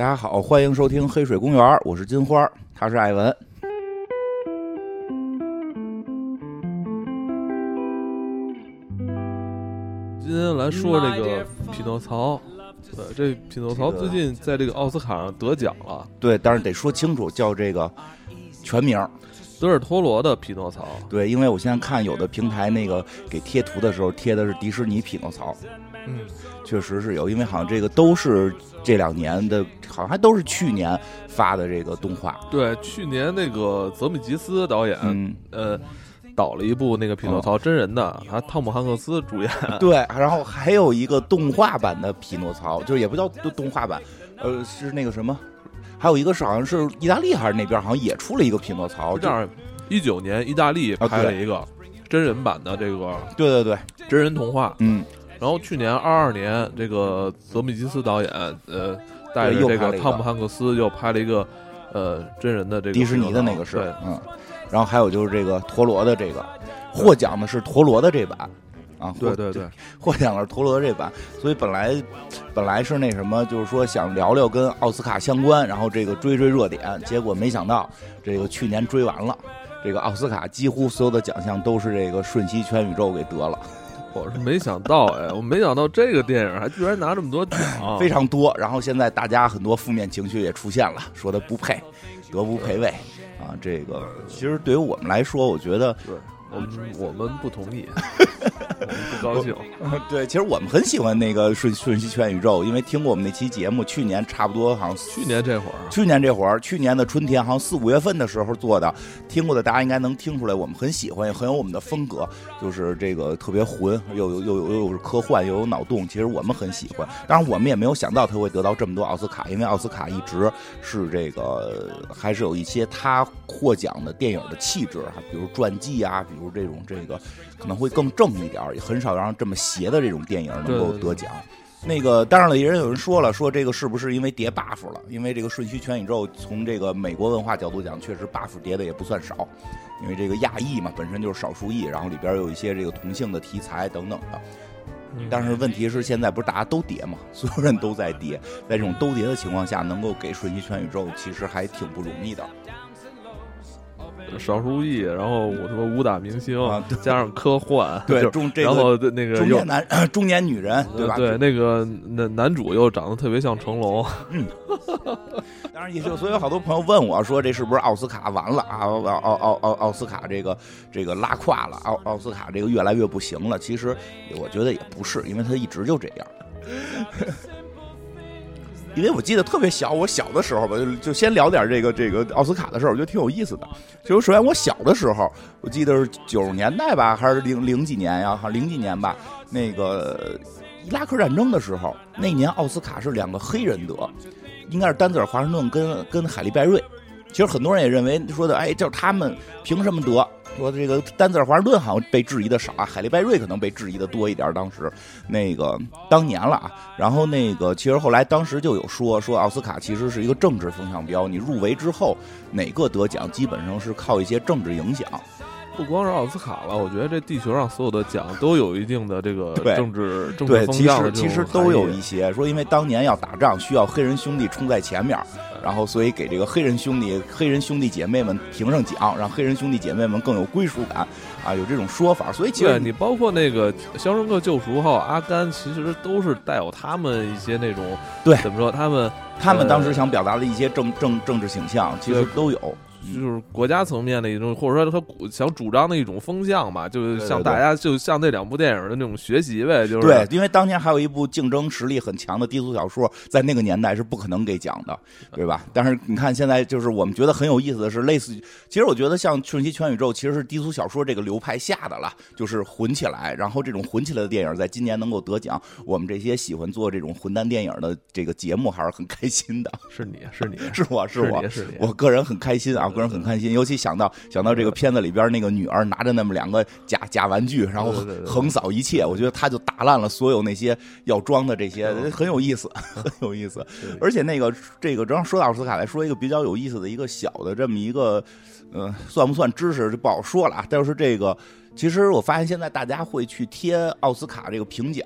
大家好，欢迎收听黑水公园，我是金花，他是艾文。今天来说这个匹诺曹，对，这匹诺曹最近在这个奥斯卡上得奖了，对，但是得说清楚，叫这个全名。德尔托罗的匹诺曹，对，因为我现在看有的平台那个给贴图的时候贴的是迪士尼匹诺曹，嗯，确实是有，因为好像这个都是这两年的，好像还都是去年发的这个动画。对，去年那个泽米吉斯导演，嗯，呃，导了一部那个匹诺曹真人的，还汤姆汉克斯主演。对，然后还有一个动画版的匹诺曹，就是也不叫动画版，呃，是那个什么。还有一个是好像是意大利还是那边，好像也出了一个匹诺曹。这样，一九年意大利拍了一个真人版的这个，对对对，真人童话。嗯，然后去年二二年，这个泽米吉斯导演，呃，带着这个汤姆汉克斯又拍了一个，呃，真人的这个迪士尼的那个是，嗯，然后还有就是这个陀螺的这个，获奖的是陀螺的这版。啊，对对对，获奖了陀螺这版，所以本来本来是那什么，就是说想聊聊跟奥斯卡相关，然后这个追追热点，结果没想到这个去年追完了，这个奥斯卡几乎所有的奖项都是这个《瞬息全宇宙》给得了。我是没想到哎，我没想到这个电影还居然拿这么多奖，非常多。然后现在大家很多负面情绪也出现了，说他不配，德不配位啊。这个其实对于我们来说，我觉得。我们我们不同意，我们不高兴。对，其实我们很喜欢那个《瞬瞬息全宇宙》，因为听过我们那期节目，去年差不多好像去年这会儿，去年这会儿，去年的春天，好像四五月份的时候做的。听过的大家应该能听出来，我们很喜欢，也很有我们的风格，就是这个特别混，又有又有又有科幻，又有脑洞。其实我们很喜欢，当然我们也没有想到他会得到这么多奥斯卡，因为奥斯卡一直是这个还是有一些他获奖的电影的气质哈，比如传记啊，比如。这种这个可能会更正一点，也很少让这么邪的这种电影能够得奖。那个当然了，也人有人说了，说这个是不是因为叠 buff 了？因为这个《瞬息全宇宙》从这个美国文化角度讲，确实 buff 叠的也不算少。因为这个亚裔嘛，本身就是少数裔，然后里边有一些这个同性的题材等等的。但是问题是，现在不是大家都叠嘛？所有人都在叠，在这种都叠的情况下，能够给《瞬息全宇宙》其实还挺不容易的。少数裔，然后我什么武打明星，加上科幻，对中这个，然后那个中年男中年女人，对吧？对，那个男男主又长得特别像成龙。嗯，当然也就，所以有好多朋友问我说，这是不是奥斯卡完了啊？奥奥奥奥奥斯卡这个这个拉胯了？奥奥斯卡这个越来越不行了？其实我觉得也不是，因为他一直就这样。因为我记得特别小，我小的时候吧，就就先聊点这个这个奥斯卡的事儿，我觉得挺有意思的。就是首先我小的时候，我记得是九十年代吧，还是零零几年呀？哈，零几年吧。那个伊拉克战争的时候，那年奥斯卡是两个黑人得，应该是丹泽尔华盛顿跟跟海利拜瑞。其实很多人也认为说的，哎，就是他们凭什么得？说这个丹泽尔华盛顿好像被质疑的少啊，海利拜瑞可能被质疑的多一点。当时那个当年了啊，然后那个其实后来当时就有说说奥斯卡其实是一个政治风向标，你入围之后哪个得奖基本上是靠一些政治影响。不光是奥斯卡了，我觉得这地球上所有的奖都有一定的这个政治政治风向其实其实都有一些说，因为当年要打仗需要黑人兄弟冲在前面，然后所以给这个黑人兄弟黑人兄弟姐妹们评上奖，让黑人兄弟姐妹们更有归属感啊，有这种说法。所以其实你包括那个《肖申克救赎》还有《阿甘》，其实都是带有他们一些那种对怎么说他们他们当时想表达的一些政政政治倾向，其实都有。就是国家层面的一种，或者说他想主张的一种风向吧，就是向大家，就像那两部电影的那种学习呗。就是对，因为当年还有一部竞争实力很强的低俗小说，在那个年代是不可能给讲的，对吧？但是你看现在，就是我们觉得很有意思的是，类似，其实我觉得像《瞬息全宇宙》其实是低俗小说这个流派下的了，就是混起来，然后这种混起来的电影在今年能够得奖，我们这些喜欢做这种混蛋电影的这个节目还是很开心的。是你是你 是我是我我个人很开心啊，个人很开心，尤其。想到想到这个片子里边那个女儿拿着那么两个假假玩具，然后横扫一切，我觉得他就打烂了所有那些要装的这些，很有意思，很有意思。而且那个这个，正好说到奥斯卡来说一个比较有意思的一个小的这么一个，呃，算不算知识就不好说了啊。但是这个，其实我发现现在大家会去贴奥斯卡这个评奖，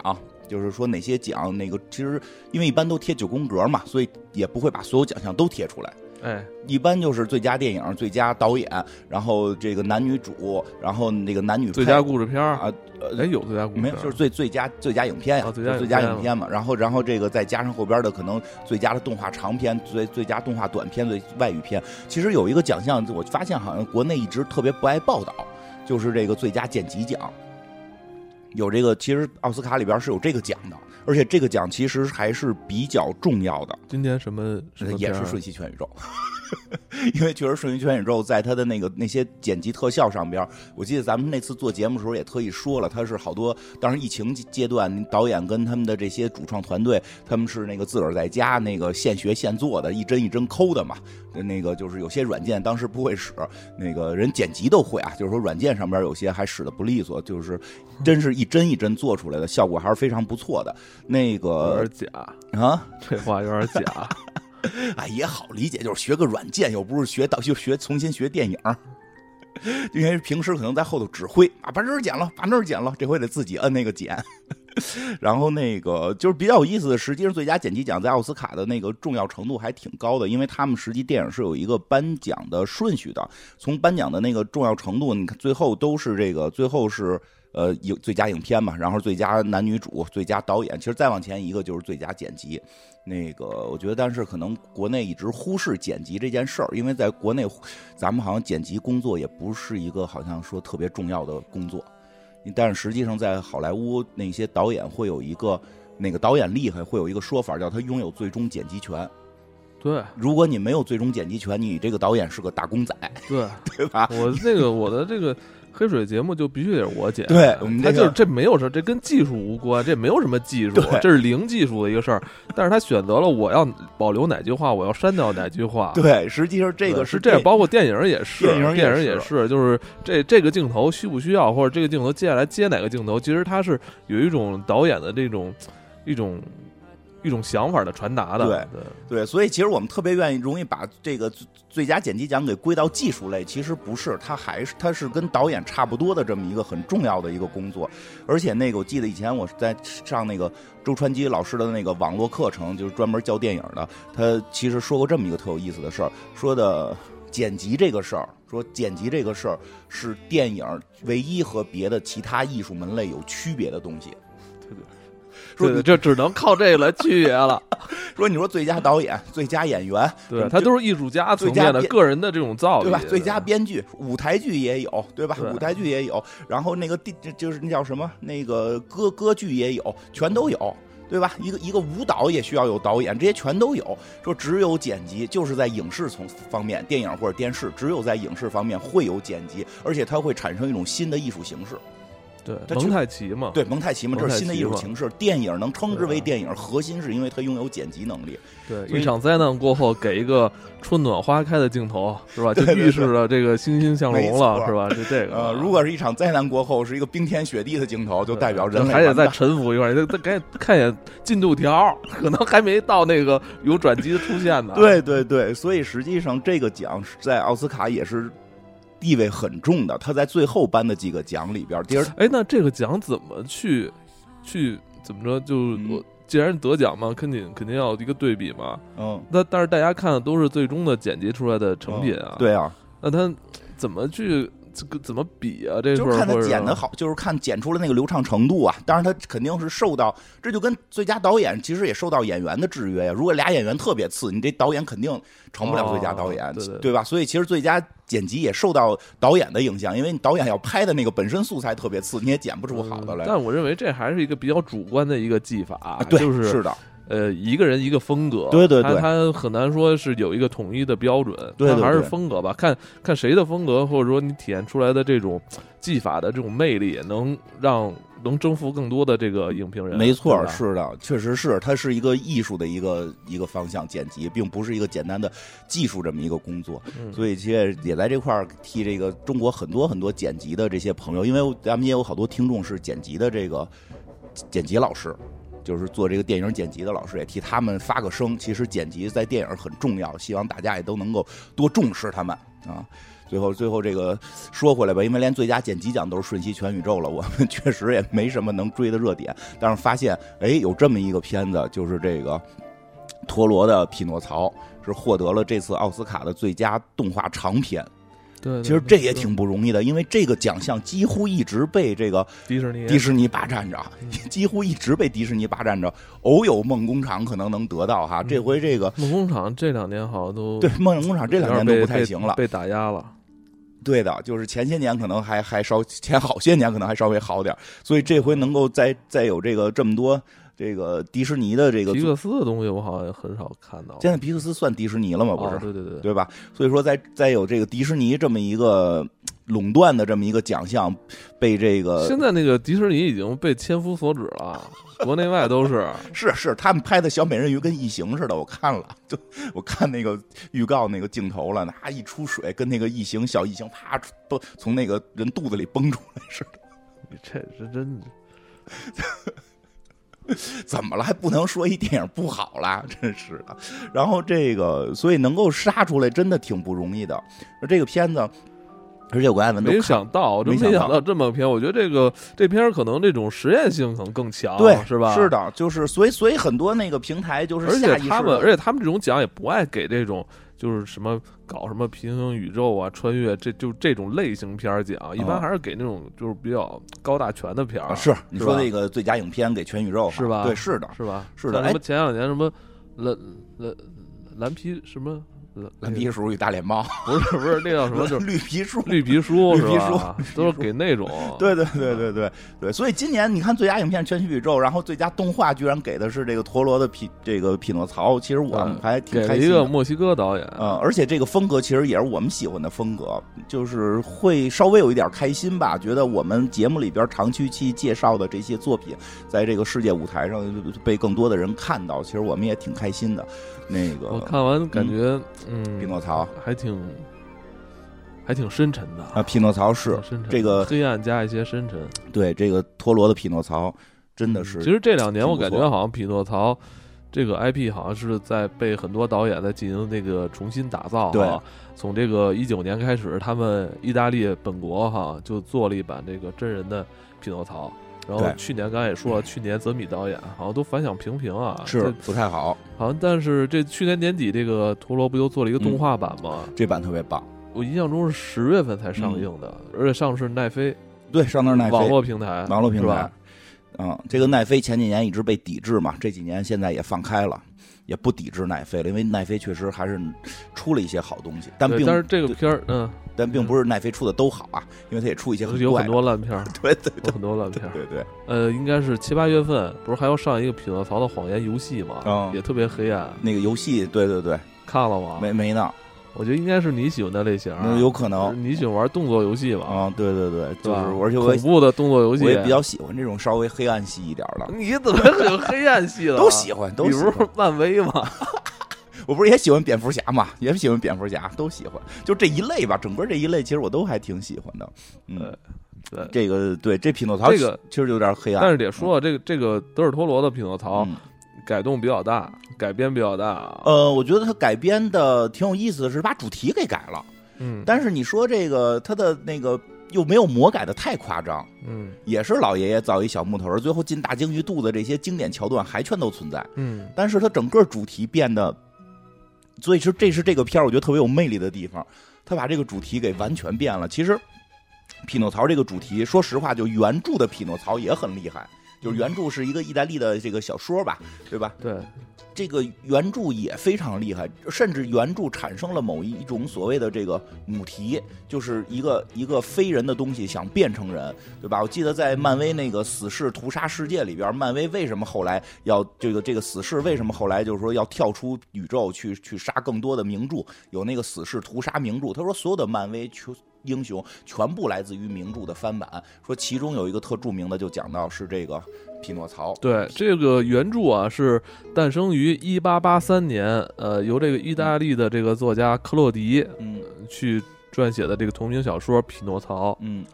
就是说哪些奖那个其实因为一般都贴九宫格嘛，所以也不会把所有奖项都贴出来。哎，一般就是最佳电影、最佳导演，然后这个男女主，然后那个男女最佳故事片啊，哎有最佳故事没有，就是最最佳最佳影片呀，最佳最佳影片嘛。然后然后这个再加上后边的可能最佳的动画长片、最最佳动画短片、最外语片。其实有一个奖项，我发现好像国内一直特别不爱报道，就是这个最佳剪辑奖。有这个，其实奥斯卡里边是有这个奖的，而且这个奖其实还是比较重要的。今年什么？也是《瞬息全宇宙》。因为确实《瞬息全宇宙》在它的那个那些剪辑特效上边，我记得咱们那次做节目的时候也特意说了，它是好多当时疫情阶段，导演跟他们的这些主创团队，他们是那个自个儿在家那个现学现做的，一帧一帧抠的嘛。那个就是有些软件当时不会使，那个人剪辑都会啊，就是说软件上边有些还使的不利索，就是真是一帧一帧做出来的效果还是非常不错的。那个有点假啊，这话有点假。哎，也好理解，就是学个软件，又不是学到就学重新学电影，因为平时可能在后头指挥啊，把这儿剪了，把那儿剪了，这回得自己摁那个剪。然后那个就是比较有意思的，实际上最佳剪辑奖在奥斯卡的那个重要程度还挺高的，因为他们实际电影是有一个颁奖的顺序的，从颁奖的那个重要程度，你看最后都是这个，最后是。呃，影最佳影片嘛，然后最佳男女主、最佳导演，其实再往前一个就是最佳剪辑。那个，我觉得，但是可能国内一直忽视剪辑这件事儿，因为在国内，咱们好像剪辑工作也不是一个好像说特别重要的工作。但是实际上，在好莱坞那些导演会有一个，那个导演厉害，会有一个说法，叫他拥有最终剪辑权。对，如果你没有最终剪辑权，你这个导演是个打工仔。对，对吧？我这个我的这个。黑水节目就必须得是我剪，对，他就是这没有事，这跟技术无关，这没有什么技术，这是零技术的一个事儿。但是他选择了我要保留哪句话，我要删掉哪句话。对，实际上这个是这样，包括电影也是，电影电影也是，就是这这个镜头需不需要，或者这个镜头接下来接哪个镜头，其实它是有一种导演的这种一种。一种想法的传达的，对对对，所以其实我们特别愿意容易把这个最佳剪辑奖给归到技术类，其实不是，它还是它是跟导演差不多的这么一个很重要的一个工作。而且那个我记得以前我在上那个周传基老师的那个网络课程，就是专门教电影的，他其实说过这么一个特有意思的事儿，说的剪辑这个事儿，说剪辑这个事儿是电影唯一和别的其他艺术门类有区别的东西。说你这只能靠这个来区别了。说你说最佳导演、最佳演员，对他都是艺术家层面的个人的这种造诣，对吧？最佳编剧、舞台剧也有，对吧？舞台剧也有，然后那个第就是那叫什么？那个歌歌剧也有，全都有，对吧？一个一个舞蹈也需要有导演，这些全都有。说只有剪辑，就是在影视从方面，电影或者电视，只有在影视方面会有剪辑，而且它会产生一种新的艺术形式。对，蒙太奇嘛，对蒙太奇嘛，这是新的艺术形式。电影能称之为电影，核心是因为它拥有剪辑能力。对，一场灾难过后，给一个春暖花开的镜头，是吧？就预示着这个欣欣向荣了，是吧？就这个。呃，如果是一场灾难过后，是一个冰天雪地的镜头，就代表人类还得再沉浮一会儿，再赶紧看一眼进度条，可能还没到那个有转机的出现呢。对对对，所以实际上这个奖在奥斯卡也是。地位很重的，他在最后颁的几个奖里边，第二，哎，那这个奖怎么去，去怎么着？就我既然得奖嘛，肯定肯定要一个对比嘛。嗯，那但是大家看的都是最终的剪辑出来的成品啊。对啊，那他怎么去？这个怎么比啊？这就是看他剪的好，就是看剪出了那个流畅程度啊。当然，他肯定是受到，这就跟最佳导演其实也受到演员的制约呀。如果俩演员特别次，你这导演肯定成不了最佳导演，对吧？所以其实最佳剪辑也受到导演的影响，因为你导演要拍的那个本身素材特别次，你也剪不出好的来。但我认为这还是一个比较主观的一个技法，对，是的。呃，一个人一个风格，对对对，他很难说是有一个统一的标准，对，还是风格吧，看看谁的风格，或者说你体现出来的这种技法的这种魅力，能让能征服更多的这个影评人。没错，是的，确实是，它是一个艺术的一个一个方向，剪辑并不是一个简单的技术这么一个工作。所以，其实也在这块儿替这个中国很多很多剪辑的这些朋友，因为咱们也有好多听众是剪辑的这个剪辑老师。就是做这个电影剪辑的老师也替他们发个声。其实剪辑在电影很重要，希望大家也都能够多重视他们啊。最后，最后这个说回来吧，因为连最佳剪辑奖都是瞬息全宇宙了，我们确实也没什么能追的热点。但是发现，哎，有这么一个片子，就是这个陀螺的《匹诺曹》，是获得了这次奥斯卡的最佳动画长片。对，其实这也挺不容易的，因为这个奖项几乎一直被这个迪士尼迪士尼霸占着，几乎一直被迪士尼霸占着。偶有梦工厂可能能得到哈，这回这个梦工厂这两年好像都 对梦工厂这两年都不太行了，被打压了。对的，就是前些年可能还还稍前好些年可能还稍微好点，所以这回能够再再有这个这么多。这个迪士尼的这个皮克斯的东西，我好像很少看到。现在皮克斯算迪士尼了吗？不是，对对对，对吧？所以说，在在有这个迪士尼这么一个垄断的这么一个奖项，被这个现在那个迪士尼已经被千夫所指了，国内外都是。是是，他们拍的小美人鱼跟异形似的，我看了，就我看那个预告那个镜头了，那一出水，跟那个异形小异形啪都从那个人肚子里蹦出来似的。这是真的。怎么了？还不能说一电影不好啦？真是的。然后这个，所以能够杀出来，真的挺不容易的。这个片子，而且我艾文没想到，真没想到这么片。我觉得这个这片可能这种实验性可能更强，对，是吧？是的，就是所以所以很多那个平台就是，而且他们，而且他们这种奖也不爱给这种。就是什么搞什么平行宇宙啊、穿越，这就这种类型片奖，一般还是给那种就是比较高大全的片儿。是你说那个最佳影片给全宇宙是吧？对，是的，是吧？是的。什么前两年什么蓝蓝蓝皮什么？蓝皮书与大脸猫 不是不是那叫什么？就是绿皮书，绿皮书，绿皮书都是给那种。对对对对对对，所以今年你看最佳影片《全息宇宙》，然后最佳动画居然给的是这个陀螺的匹这个匹诺曹，其实我们还挺开心。一个墨西哥导演，嗯，而且这个风格其实也是我们喜欢的风格，就是会稍微有一点开心吧，觉得我们节目里边长期期介绍的这些作品，在这个世界舞台上被更多的人看到，其实我们也挺开心的。那个我看完感觉，嗯，匹诺曹还挺，还挺深沉的啊。匹诺曹是这个黑暗加一些深沉。对，这个陀螺的匹诺曹真的是。其实这两年我感觉好像匹诺曹这个 IP 好像是在被很多导演在进行那个重新打造。对，从这个一九年开始，他们意大利本国哈就做了一版这个真人的匹诺曹。然后去年刚才也说了，去年泽米导演好像都反响平平啊，是不太好。好像但是这去年年底这个陀螺不又做了一个动画版吗？这版特别棒。我印象中是十月份才上映的，而且上的是奈飞，对，上的是奈飞网络平台，网络平台。嗯，这个奈飞前几年一直被抵制嘛，这几年现在也放开了。也不抵制奈飞了，因为奈飞确实还是出了一些好东西，但并但是这个片儿，嗯，但并不是奈飞出的都好啊，因为他也出一些有很多烂片儿，对对，有很多烂片儿，对对。呃，应该是七八月份，不是还要上一个《匹诺曹的谎言》游戏吗？嗯，也特别黑暗。那个游戏，对对对，看了吗？没没呢。我觉得应该是你喜欢的类型，有可能你喜欢玩动作游戏吧？啊，对对对，就是而且恐怖的动作游戏，我也比较喜欢这种稍微黑暗系一点的。你怎么有黑暗系的？都喜欢，都比如漫威嘛。我不是也喜欢蝙蝠侠嘛，也喜欢蝙蝠侠，都喜欢，就这一类吧。整个这一类其实我都还挺喜欢的。嗯，对，这个对这匹诺曹这个其实有点黑暗，但是得说这个这个德尔托罗的匹诺曹改动比较大。改编比较大，呃，我觉得他改编的挺有意思的是把主题给改了，嗯，但是你说这个他的那个又没有魔改的太夸张，嗯，也是老爷爷造一小木头人，最后进大鲸鱼肚子这些经典桥段还全都存在，嗯，但是它整个主题变得，所以说这是这个片儿我觉得特别有魅力的地方，他把这个主题给完全变了。其实匹诺曹这个主题，说实话，就原著的匹诺曹也很厉害，就是原著是一个意大利的这个小说吧，对吧？对。这个原著也非常厉害，甚至原著产生了某一种所谓的这个母题，就是一个一个非人的东西想变成人，对吧？我记得在漫威那个死侍屠杀世界里边，漫威为什么后来要这个这个死侍为什么后来就是说要跳出宇宙去去杀更多的名著？有那个死侍屠杀名著，他说所有的漫威全英雄全部来自于名著的翻版，说其中有一个特著名的就讲到是这个。匹诺曹，对这个原著啊，是诞生于一八八三年，呃，由这个意大利的这个作家克洛迪，嗯，去撰写的这个同名小说《匹诺曹》。嗯，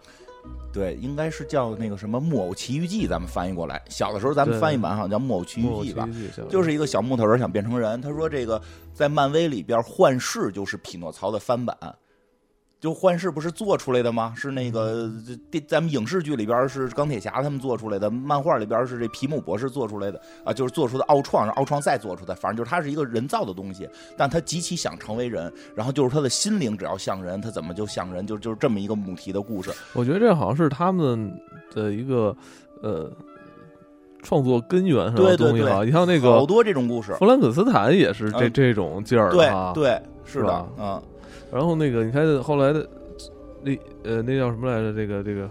对，应该是叫那个什么《木偶奇遇记》，咱们翻译过来。小的时候咱们翻译版好像叫《木偶奇遇记》吧，就是一个小木头人想变成人。他说这个在漫威里边，幻视就是匹诺曹的翻版。就幻视不是做出来的吗？是那个电咱们影视剧里边是钢铁侠他们做出来的，漫画里边是这皮姆博士做出来的啊，就是做出的奥创，让奥创再做出的，反正就是它是一个人造的东西，但他极其想成为人，然后就是他的心灵只要像人，他怎么就像人？就就是这么一个母题的故事。我觉得这好像是他们的一个呃创作根源上的东西啊。你像那个好多这种故事，弗兰肯斯坦也是这这种劲儿对，对，是的，嗯。然后那个，你看后来的那呃，那叫什么来着？这个这个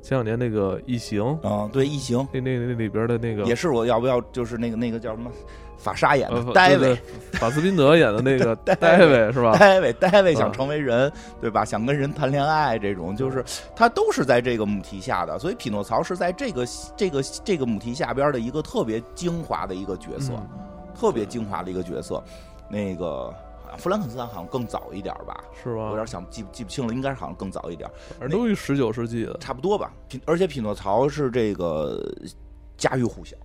前两年那个《异形》啊，对，《异形》那那那里边的那个也是我要不要就是那个那个叫什么法沙演的戴维，法斯宾德演的那个戴维是吧？戴维戴维想成为人，对吧？想跟人谈恋爱，这种就是他都是在这个母题下的，所以匹诺曹是在这个这个这个母题下边的一个特别精华的一个角色，特别精华的一个角色，那个。弗兰肯斯坦好像更早一点吧，是吧？有点想记记不清了，应该是好像更早一点，都于十九世纪的，差不多吧。匹而且匹诺曹是这个家喻户晓，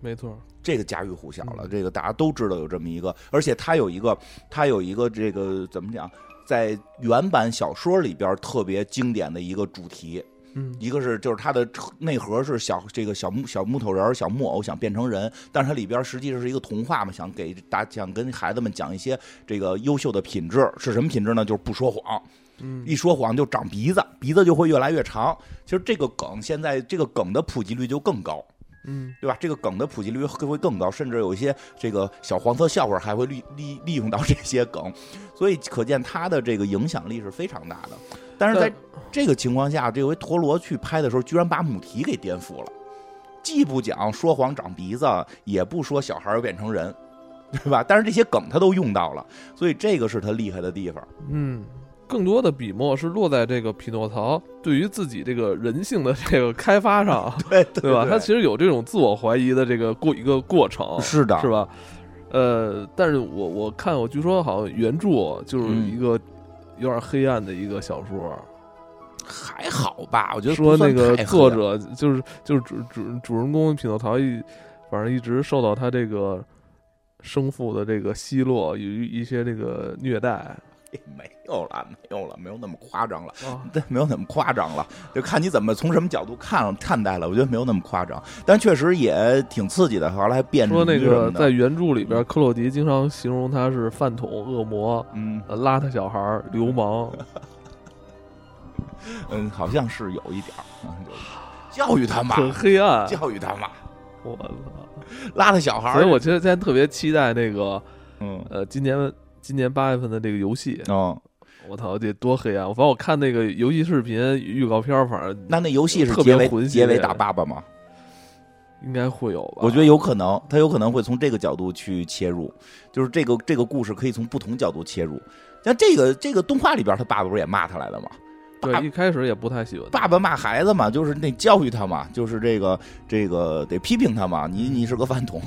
没错，这个家喻户晓了，这个大家都知道有这么一个，而且他有一个，他有一个这个怎么讲，在原版小说里边特别经典的一个主题。嗯，一个是就是它的内核是小这个小木小木头人小木偶想变成人，但是它里边实际上是一个童话嘛，想给大想跟孩子们讲一些这个优秀的品质是什么品质呢？就是不说谎，嗯，一说谎就长鼻子，鼻子就会越来越长。其实这个梗现在这个梗的普及率就更高，嗯，对吧？这个梗的普及率会会更高，甚至有一些这个小黄色笑话还会利利利用到这些梗，所以可见它的这个影响力是非常大的。但是在这个情况下，这回陀螺去拍的时候，居然把母题给颠覆了，既不讲说谎长鼻子，也不说小孩要变成人，对吧？但是这些梗他都用到了，所以这个是他厉害的地方。嗯，更多的笔墨是落在这个匹诺曹对于自己这个人性的这个开发上，对对吧？他其实有这种自我怀疑的这个过一个过程，是的，是吧？呃，但是我我看我据说好像原著就是一个。有点黑暗的一个小说，还好吧？我觉得说那个作者就是就是主主主人公匹诺曹一，反正一直受到他这个生父的这个奚落与一些这个虐待。没有了，没有了，没有那么夸张了，对，没有那么夸张了，就看你怎么从什么角度看看待了。我觉得没有那么夸张，但确实也挺刺激的。后来还变说那个在原著里边，克洛迪经常形容他是饭桶、恶魔、嗯，邋遢小孩、流氓。嗯，好像是有一点儿，教育他嘛，很黑暗，教育他嘛。我操，邋遢小孩。所以我其实现在特别期待那个，嗯，呃，今年。今年八月份的这个游戏哦，我操，得多黑暗！反正我看那个游戏视频预告片，反正那那游戏是结尾结尾打爸爸吗？应该会有吧？我觉得有可能，他有可能会从这个角度去切入，就是这个这个故事可以从不同角度切入。像这个这个动画里边，他爸爸不是也骂他来了吗？对，一开始也不太喜欢爸爸骂孩子嘛，就是那教育他嘛，就是这个这个得批评他嘛，你你是个饭桶。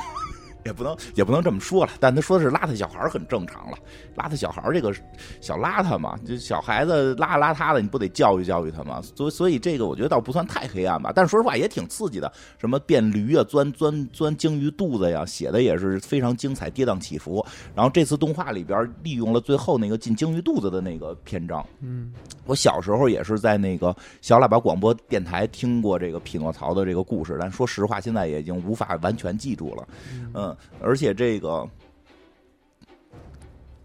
也不能也不能这么说了，但他说的是邋遢小孩很正常了。邋遢小孩这个小邋遢嘛，就小孩子邋邋遢的，你不得教育教育他吗？所以所以这个我觉得倒不算太黑暗吧。但是说实话也挺刺激的，什么变驴啊，钻钻钻鲸鱼肚子呀，写的也是非常精彩，跌宕起伏。然后这次动画里边利用了最后那个进鲸鱼肚子的那个篇章。嗯，我小时候也是在那个小喇叭广播电台听过这个匹诺曹的这个故事，但说实话现在也已经无法完全记住了。嗯。而且这个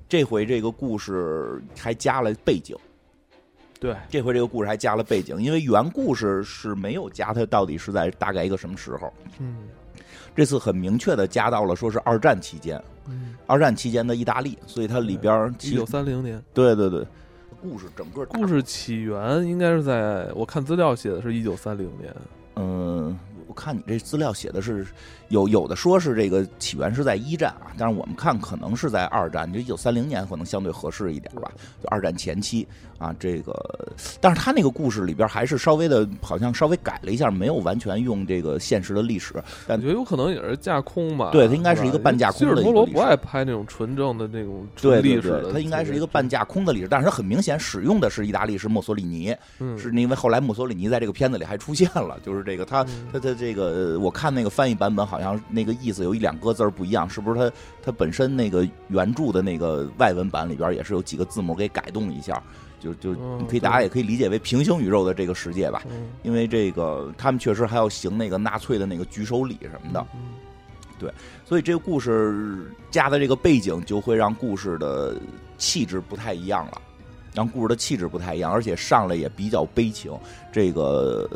这回这个故事还加了背景，对，这回这个故事还加了背景，因为原故事是没有加，它到底是在大概一个什么时候？嗯，这次很明确的加到了，说是二战期间，嗯，二战期间的意大利，所以它里边一九三零年，对对对，故事整个故事起源应该是在我看资料写的是一九三零年，嗯。我看你这资料写的是有有的说是这个起源是在一战啊，但是我们看可能是在二战，就一九三零年可能相对合适一点吧，就二战前期啊。这个，但是他那个故事里边还是稍微的，好像稍微改了一下，没有完全用这个现实的历史。感觉有可能也是架空吧？对，它应该是一个半架空的。希尔罗不爱拍那种纯正的那种历史的，它应该是一个半架空的历史，但是它很明显使用的是意大利是墨索里尼，是因为后来墨索里尼在这个片子里还出现了，就是这个他他他这个我看那个翻译版本好像那个意思有一两个字儿不一样，是不是它它本身那个原著的那个外文版里边也是有几个字母给改动一下，就就你可以大家也可以理解为平行宇宙的这个世界吧，因为这个他们确实还要行那个纳粹的那个举手礼什么的，对，所以这个故事加的这个背景就会让故事的气质不太一样了。让故事的气质不太一样，而且上来也比较悲情。这个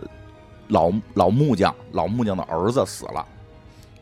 老老木匠，老木匠的儿子死了，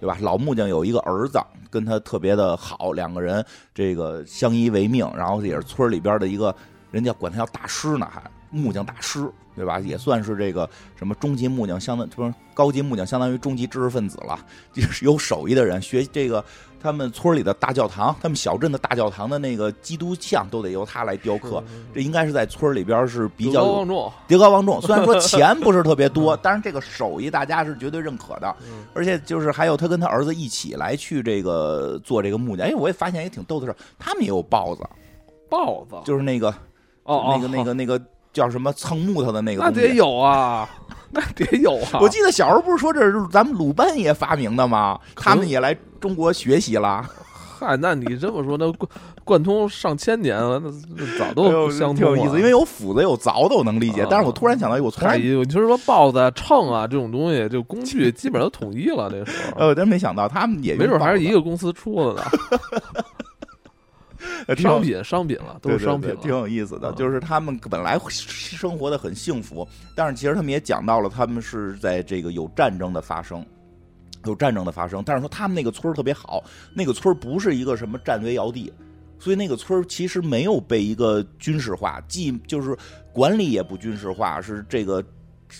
对吧？老木匠有一个儿子，跟他特别的好，两个人这个相依为命，然后也是村里边的一个人家管他叫大师呢，还木匠大师，对吧？也算是这个什么中级木匠，相当不是高级木匠，相当于中级知识分子了，就是有手艺的人学这个。他们村里的大教堂，他们小镇的大教堂的那个基督像都得由他来雕刻。这应该是在村里边是比较德高望重，德高望重。虽然说钱不是特别多，但是这个手艺大家是绝对认可的。而且就是还有他跟他儿子一起来去这个做这个木匠。哎，我也发现也挺逗的事，他们也有豹子，豹子就是那个哦，那个那个那个叫什么蹭木头的那个，那得有啊。那得有啊！我记得小时候不是说这是咱们鲁班爷发明的吗？他们也来中国学习了。嗨，那你这么说，那贯贯通上千年了，那早都相挺有意思。因为有斧子有凿的，我能理解。但是我突然想到，我从来你就是说刨子、秤啊这种东西，就工具 基本上都统一了。那时候，呃，真没想到他们也没准还是一个公司出的呢。商品，商品了，都是商品，挺有意思的。就是他们本来生活的很幸福，但是其实他们也讲到了，他们是在这个有战争的发生，有战争的发生。但是说他们那个村儿特别好，那个村儿不是一个什么战略要地，所以那个村儿其实没有被一个军事化，既就是管理也不军事化，是这个。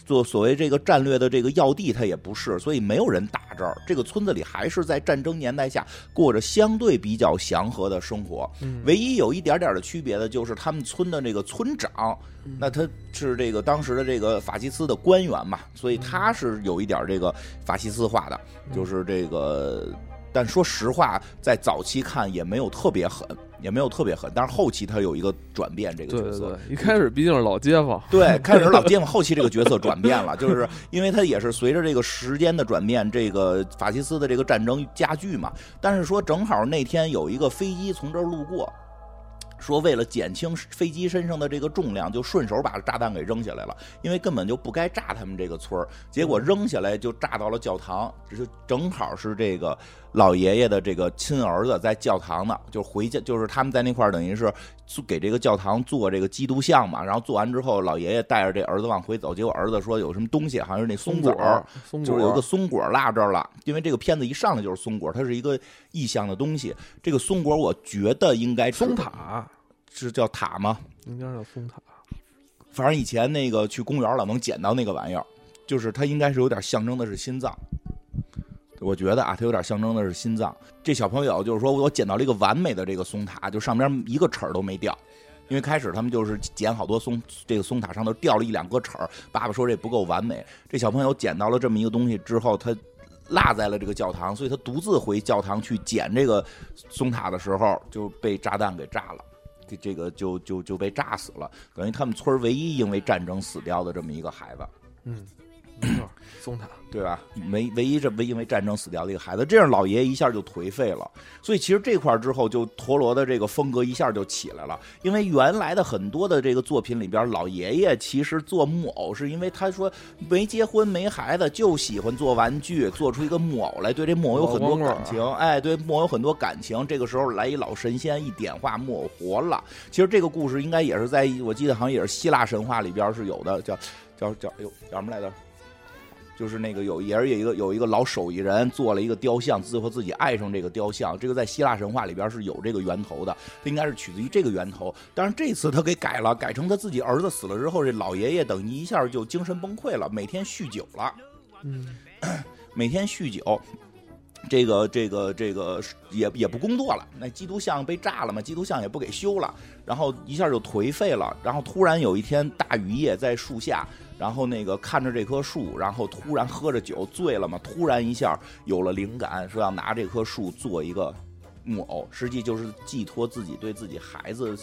做所谓这个战略的这个要地，它也不是，所以没有人打这儿。这个村子里还是在战争年代下过着相对比较祥和的生活。唯一有一点点的区别的，就是他们村的这个村长，那他是这个当时的这个法西斯的官员嘛，所以他是有一点这个法西斯化的，就是这个。但说实话，在早期看也没有特别狠，也没有特别狠。但是后期他有一个转变，这个角色。一开始毕竟是老街坊，对，开始老街坊。后期这个角色转变了，就是因为他也是随着这个时间的转变，这个法西斯的这个战争加剧嘛。但是说正好那天有一个飞机从这儿路过。说为了减轻飞机身上的这个重量，就顺手把炸弹给扔下来了，因为根本就不该炸他们这个村儿，结果扔下来就炸到了教堂，这就正好是这个老爷爷的这个亲儿子在教堂呢，就回家，就是他们在那块儿等于是给这个教堂做这个基督像嘛，然后做完之后，老爷爷带着这儿子往回走，结果儿子说有什么东西，好像是那松果，就是有一个松果落这儿了，因为这个片子一上来就是松果，它是一个意象的东西，这个松果我觉得应该松塔。是叫塔吗？应该叫松塔。反正以前那个去公园老能捡到那个玩意儿，就是它应该是有点象征的是心脏。我觉得啊，它有点象征的是心脏。这小朋友就是说我捡到了一个完美的这个松塔，就上边一个齿儿都没掉。因为开始他们就是捡好多松，这个松塔上头掉了一两个齿儿。爸爸说这不够完美。这小朋友捡到了这么一个东西之后，他落在了这个教堂，所以他独自回教堂去捡这个松塔的时候，就被炸弹给炸了。这这个就就就被炸死了，等于他们村唯一因为战争死掉的这么一个孩子。嗯，没错，松塔。对吧？没唯一这唯因为战争死掉的一个孩子，这样老爷爷一下就颓废了。所以其实这块之后，就陀螺的这个风格一下就起来了。因为原来的很多的这个作品里边，老爷爷其实做木偶，是因为他说没结婚没孩子，就喜欢做玩具，做出一个木偶来，对这木偶有很多感情。哎，对木偶有很多感情。这个时候来一老神仙一点化，木偶活了。其实这个故事应该也是在我记得好像也是希腊神话里边是有的，叫叫叫哎呦叫什么来着？就是那个有也是有一个有一个老手艺人做了一个雕像，最后自己爱上这个雕像。这个在希腊神话里边是有这个源头的，它应该是取自于这个源头。但是这次他给改了，改成他自己儿子死了之后，这老爷爷等于一下就精神崩溃了，每天酗酒了。嗯，每天酗酒。这个这个这个也也不工作了，那基督像被炸了嘛，基督像也不给修了，然后一下就颓废了。然后突然有一天大雨夜在树下，然后那个看着这棵树，然后突然喝着酒醉了嘛，突然一下有了灵感，说要拿这棵树做一个木偶，实际就是寄托自己对自己孩子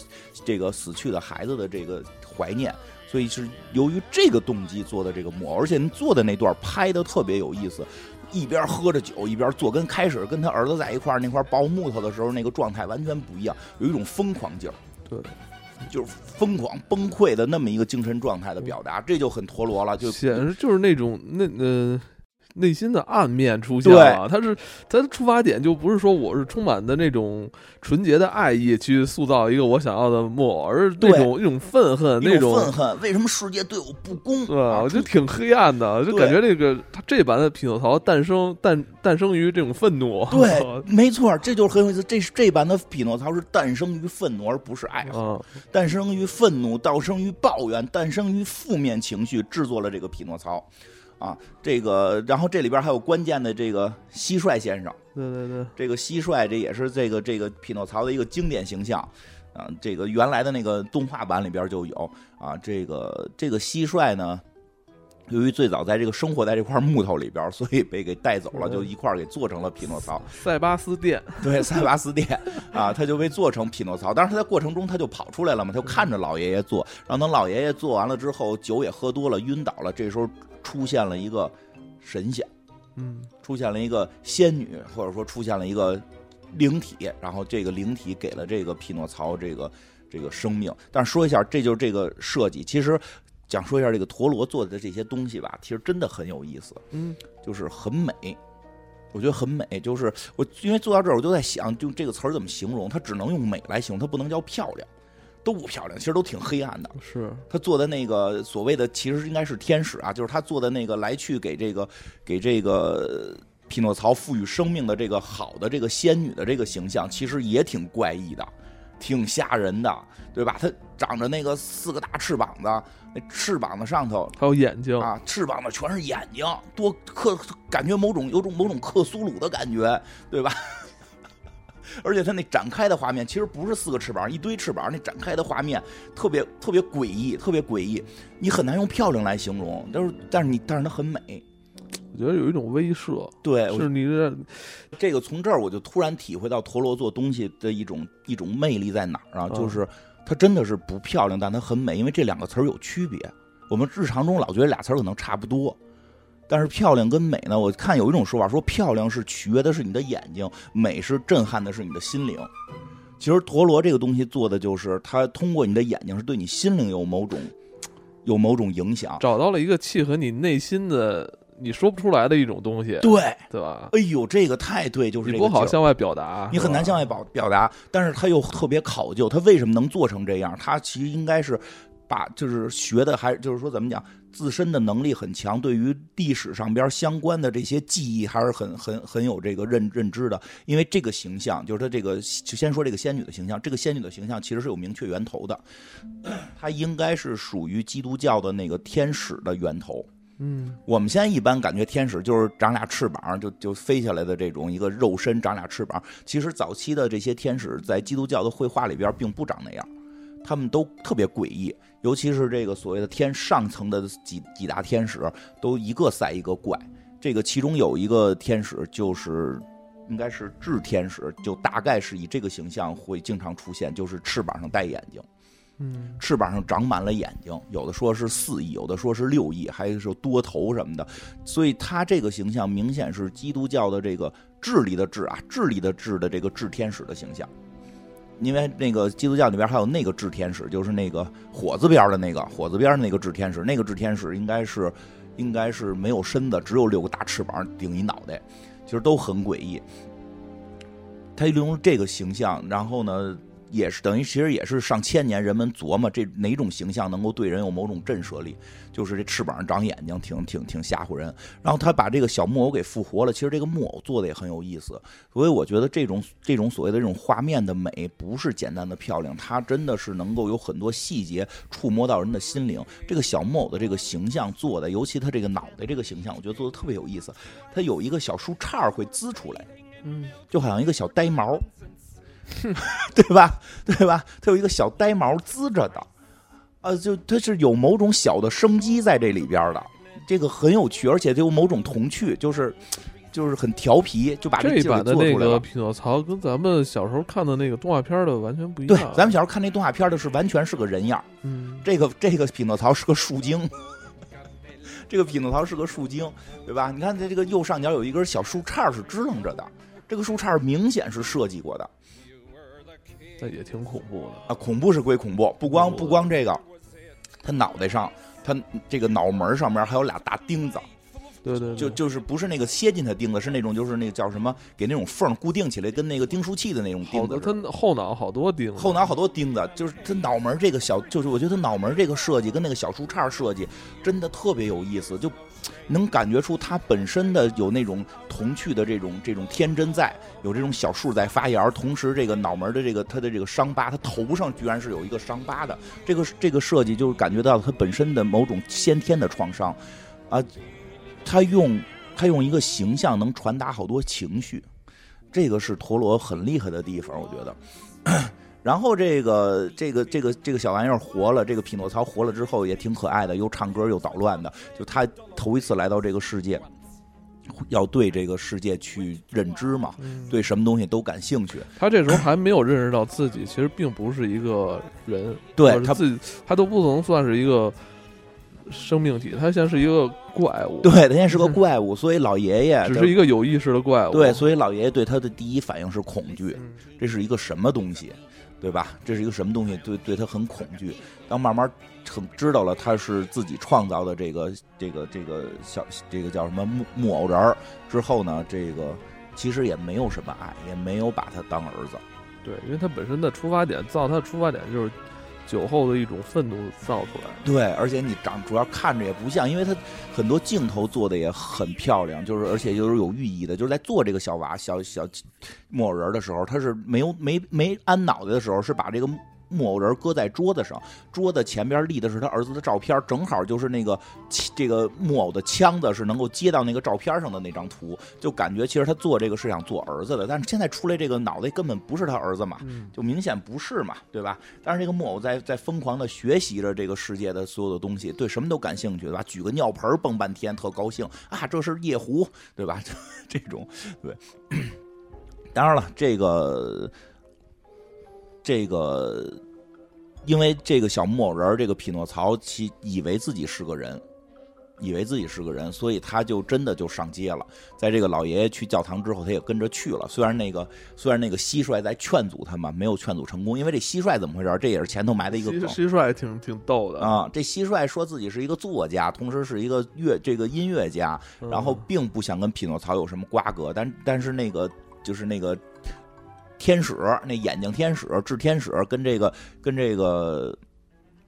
这个死去的孩子的这个怀念，所以是由于这个动机做的这个木偶，而且做的那段拍的特别有意思。一边喝着酒一边做，跟开始跟他儿子在一块儿那块刨木头的时候那个状态完全不一样，有一种疯狂劲儿，对，就是疯狂崩溃的那么一个精神状态的表达，这就很陀螺了，就显示就是那种那呃。内心的暗面出现了，他是他的出发点就不是说我是充满的那种纯洁的爱意去塑造一个我想要的木偶，而是那种一种愤恨，那种愤恨，为什么世界对我不公？对吧？我觉得挺黑暗的，就感觉这个他这版的匹诺曹诞生诞诞生于这种愤怒。对，没错，这就是很有意思。这是这版的匹诺曹是诞生于愤怒，而不是爱好，诞生于愤怒，诞生于抱怨，诞生于负面情绪，制作了这个匹诺曹。啊，这个，然后这里边还有关键的这个蟋蟀先生，对对对，这个蟋蟀这也是这个这个匹诺曹的一个经典形象，啊，这个原来的那个动画版里边就有。啊，这个这个蟋蟀呢，由于最早在这个生活在这块木头里边，所以被给带走了，就一块给做成了匹诺曹。塞巴斯蒂，对，塞巴斯蒂啊，他就被做成匹诺曹，但是他在过程中他就跑出来了嘛，他就看着老爷爷做，然后等老爷爷做完了之后，酒也喝多了，晕倒了，这时候。出现了一个神仙，嗯，出现了一个仙女，或者说出现了一个灵体，然后这个灵体给了这个匹诺曹这个这个生命。但是说一下，这就是这个设计。其实讲说一下这个陀螺做的这些东西吧，其实真的很有意思，嗯，就是很美，我觉得很美。就是我因为做到这儿，我就在想，就这个词儿怎么形容？它只能用美来形容，它不能叫漂亮。都不漂亮，其实都挺黑暗的。是他做的那个所谓的，其实应该是天使啊，就是他做的那个来去给这个给这个匹诺曹赋予生命的这个好的这个仙女的这个形象，其实也挺怪异的，挺吓人的，对吧？它长着那个四个大翅膀子，那翅膀的上头还有眼睛啊，翅膀的全是眼睛，多克感觉某种有种某种克苏鲁的感觉，对吧？而且它那展开的画面，其实不是四个翅膀，一堆翅膀，那展开的画面特别特别诡异，特别诡异，你很难用漂亮来形容。但是，但是你，但是它很美，我觉得有一种威慑。对，是你这这个从这儿我就突然体会到陀螺做东西的一种一种魅力在哪儿啊？就是它真的是不漂亮，但它很美，因为这两个词儿有区别。我们日常中老觉得俩词儿可能差不多。但是漂亮跟美呢？我看有一种说法说，漂亮是取悦的是你的眼睛，美是震撼的是你的心灵。其实陀螺这个东西做的就是，它通过你的眼睛是对你心灵有某种有某种影响，找到了一个契合你内心的你说不出来的一种东西，对对吧？哎呦，这个太对，就是你不好向外表达，你很难向外表表达，但是他又特别考究，他为什么能做成这样？他其实应该是。把就是学的还就是说怎么讲，自身的能力很强，对于历史上边相关的这些记忆还是很很很有这个认认知的。因为这个形象，就是他这个就先说这个仙女的形象，这个仙女的形象其实是有明确源头的，它应该是属于基督教的那个天使的源头。嗯，我们现在一般感觉天使就是长俩翅膀就就飞下来的这种一个肉身长俩翅膀，其实早期的这些天使在基督教的绘画里边并不长那样。他们都特别诡异，尤其是这个所谓的天上层的几几大天使，都一个赛一个怪。这个其中有一个天使，就是应该是智天使，就大概是以这个形象会经常出现，就是翅膀上带眼睛，嗯，翅膀上长满了眼睛，有的说是四翼，有的说是六翼，还是多头什么的。所以他这个形象明显是基督教的这个智力的智啊，智力的智的这个智天使的形象。因为那个基督教里边还有那个智天使，就是那个火字边的那个火字边的那个智天使，那个智天使应该是，应该是没有身子，只有六个大翅膀顶一脑袋，其实都很诡异。他利用这个形象，然后呢，也是等于其实也是上千年人们琢磨这哪种形象能够对人有某种震慑力，就是这翅膀上长眼睛，挺挺挺吓唬人。然后他把这个小木偶给复活了，其实这个木偶做的也很有意思。所以我觉得这种这种所谓的这种画面的美，不是简单的漂亮，它真的是能够有很多细节触摸到人的心灵。这个小木偶的这个形象做的，尤其他这个脑袋这个形象，我觉得做的特别有意思。它有一个小树杈会滋出来，嗯，就好像一个小呆毛。对吧？对吧？它有一个小呆毛滋着的，呃，就它是有某种小的生机在这里边的，这个很有趣，而且它有某种童趣，就是就是很调皮，就把这一版的那个匹诺曹跟咱们小时候看的那个动画片的完全不一样。对，咱们小时候看那动画片的是完全是个人样，嗯，这个这个匹诺曹是个树精，这个匹诺曹是个树精，对吧？你看它这个右上角有一根小树杈是支棱着的，这个树杈明显是设计过的。那也挺恐怖的啊！恐怖是归恐怖，不光不光这个，他脑袋上，他这个脑门上面还有俩大钉子，对对，就就是不是那个楔进他钉子，是那种就是那个叫什么，给那种缝固定起来，跟那个钉书器的那种钉子。他后脑好多钉，后脑好多钉子，就是他脑门这个小，就是我觉得他脑门这个设计跟那个小树杈设计真的特别有意思，就。能感觉出它本身的有那种童趣的这种这种天真在，有这种小树在发芽，同时这个脑门的这个它的这个伤疤，它头上居然是有一个伤疤的，这个这个设计就是感觉到它本身的某种先天的创伤，啊，他用他用一个形象能传达好多情绪，这个是陀螺很厉害的地方，我觉得。然后这个这个这个这个小玩意儿活了，这个匹诺曹活了之后也挺可爱的，又唱歌又捣乱的。就他头一次来到这个世界，要对这个世界去认知嘛，对什么东西都感兴趣。他这时候还没有认识到自己其实并不是一个人，对他自己他都不能算是一个生命体，他现在是一个怪物。对他现在是个 怪物，所以老爷爷只是一个有意识的怪物。对，所以老爷爷对他的第一反应是恐惧，这是一个什么东西？对吧？这是一个什么东西？对，对他很恐惧。当慢慢很知道了他是自己创造的这个这个这个小这个叫什么木木偶人儿之后呢，这个其实也没有什么爱，也没有把他当儿子。对，因为他本身的出发点造他的出发点就是。酒后的一种愤怒造出来，对，而且你长主要看着也不像，因为他很多镜头做的也很漂亮，就是而且就是有寓意的，就是在做这个小娃小小木偶人的时候，他是没有没没安脑袋的时候，是把这个。木偶人搁在桌子上，桌子前边立的是他儿子的照片，正好就是那个这个木偶的腔子是能够接到那个照片上的那张图，就感觉其实他做这个是想做儿子的，但是现在出来这个脑袋根本不是他儿子嘛，就明显不是嘛，对吧？但是这个木偶在在疯狂的学习着这个世界的所有的东西，对什么都感兴趣，对吧？举个尿盆蹦半天，特高兴啊，这是夜壶，对吧？这种对，当然了，这个。这个，因为这个小木偶人这个匹诺曹，其以为自己是个人，以为自己是个人，所以他就真的就上街了。在这个老爷爷去教堂之后，他也跟着去了。虽然那个虽然那个蟋蟀在劝阻他嘛，没有劝阻成功。因为这蟋蟀怎么回事？这也是前头埋的一个梗。蟋蟀挺挺逗的啊！这蟋蟀说自己是一个作家，同时是一个乐这个音乐家，然后并不想跟匹诺曹有什么瓜葛。但但是那个就是那个。天使，那眼睛天使，智天使，跟这个跟这个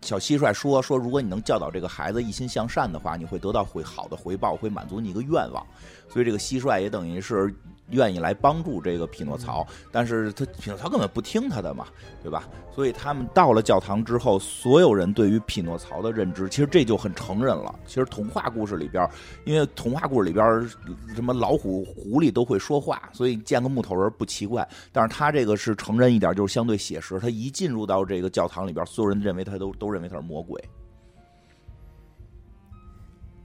小蟋蟀说说，如果你能教导这个孩子一心向善的话，你会得到会好的回报，会满足你一个愿望。所以这个蟋蟀也等于是。愿意来帮助这个匹诺曹，但是他匹诺曹根本不听他的嘛，对吧？所以他们到了教堂之后，所有人对于匹诺曹的认知，其实这就很成人了。其实童话故事里边，因为童话故事里边什么老虎、狐狸都会说话，所以见个木头人不奇怪。但是他这个是成人一点，就是相对写实。他一进入到这个教堂里边，所有人认为他都都认为他是魔鬼。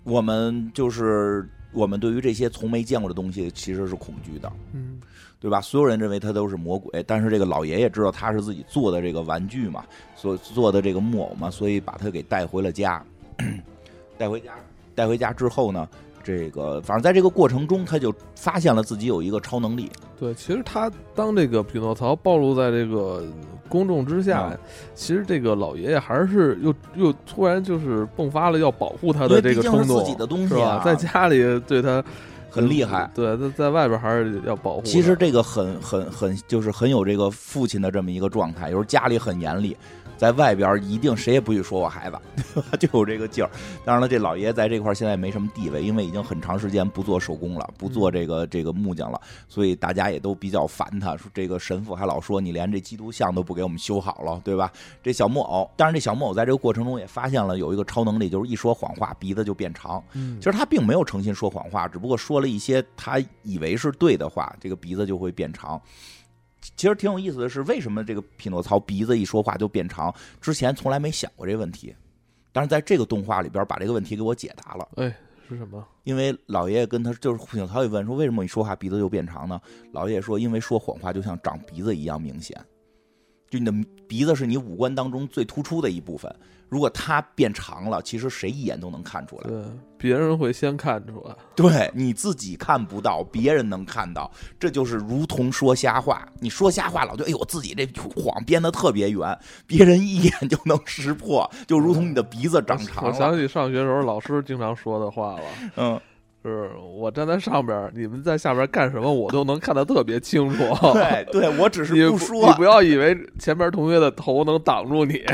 我们就是。我们对于这些从没见过的东西其实是恐惧的，嗯，对吧？所有人认为他都是魔鬼，但是这个老爷爷知道他是自己做的这个玩具嘛，所做的这个木偶嘛，所以把他给带回了家。带回家，带回家之后呢，这个反正在这个过程中，他就发现了自己有一个超能力。对，其实他当这个匹诺曹暴露在这个。公众之下，其实这个老爷爷还是又又突然就是迸发了要保护他的这个冲动，是吧？在家里对他很厉害。对，在在外边还是要保护。其实这个很很很，就是很有这个父亲的这么一个状态，有时候家里很严厉。在外边一定谁也不许说我孩子，就有这个劲儿。当然了，这老爷在这块现在没什么地位，因为已经很长时间不做手工了，不做这个这个木匠了，所以大家也都比较烦他。说这个神父还老说你连这基督像都不给我们修好了，对吧？这小木偶，当然这小木偶在这个过程中也发现了有一个超能力，就是一说谎话鼻子就变长。其实他并没有诚心说谎话，只不过说了一些他以为是对的话，这个鼻子就会变长。其实挺有意思的是，为什么这个匹诺曹鼻子一说话就变长？之前从来没想过这个问题，但是在这个动画里边把这个问题给我解答了。哎，是什么？因为老爷爷跟他就是匹诺曹也问说，为什么一说话鼻子就变长呢？老爷爷说，因为说谎话就像长鼻子一样明显，就你的鼻子是你五官当中最突出的一部分。如果它变长了，其实谁一眼都能看出来。对，别人会先看出来。对，你自己看不到，别人能看到。这就是如同说瞎话。你说瞎话，老觉得哎呦，自己这谎编的特别圆，别人一眼就能识破。就如同你的鼻子长长。我想起上学时候老师经常说的话了。嗯，是我站在上边，你们在下边干什么，我都能看得特别清楚。对，对我只是不说。你不要以为前边同学的头能挡住你。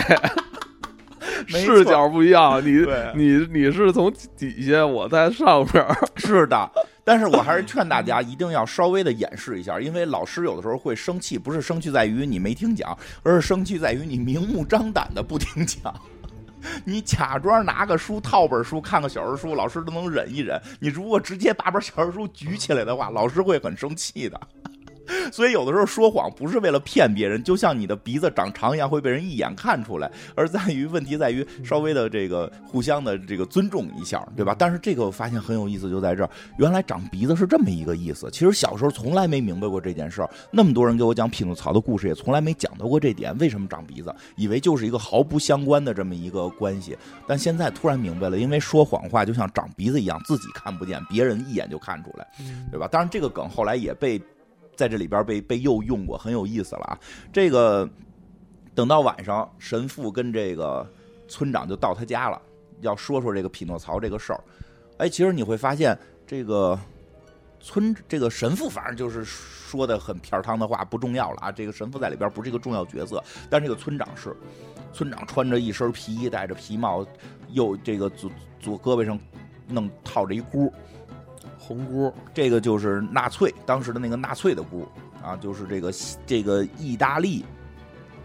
视角不一样，你你你是从底下，我在上边 是的，但是我还是劝大家一定要稍微的演示一下，因为老师有的时候会生气，不是生气在于你没听讲，而是生气在于你明目张胆的不听讲。你假装拿个书套本书看个小人书，老师都能忍一忍。你如果直接把本小人书举起来的话，老师会很生气的。所以有的时候说谎不是为了骗别人，就像你的鼻子长长一样会被人一眼看出来，而在于问题在于稍微的这个互相的这个尊重一下，对吧？但是这个我发现很有意思，就在这儿，原来长鼻子是这么一个意思。其实小时候从来没明白过这件事儿，那么多人给我讲匹诺曹的故事，也从来没讲到过这点，为什么长鼻子？以为就是一个毫不相关的这么一个关系，但现在突然明白了，因为说谎话就像长鼻子一样，自己看不见，别人一眼就看出来，对吧？当然这个梗后来也被。在这里边被被又用过，很有意思了啊！这个等到晚上，神父跟这个村长就到他家了，要说说这个匹诺曹这个事儿。哎，其实你会发现，这个村这个神父反正就是说的很片儿汤的话，不重要了啊。这个神父在里边不是一个重要角色，但这个村长是，村长穿着一身皮衣，戴着皮帽，右这个左左胳膊上弄套着一箍。红箍，这个就是纳粹当时的那个纳粹的箍啊，就是这个这个意大利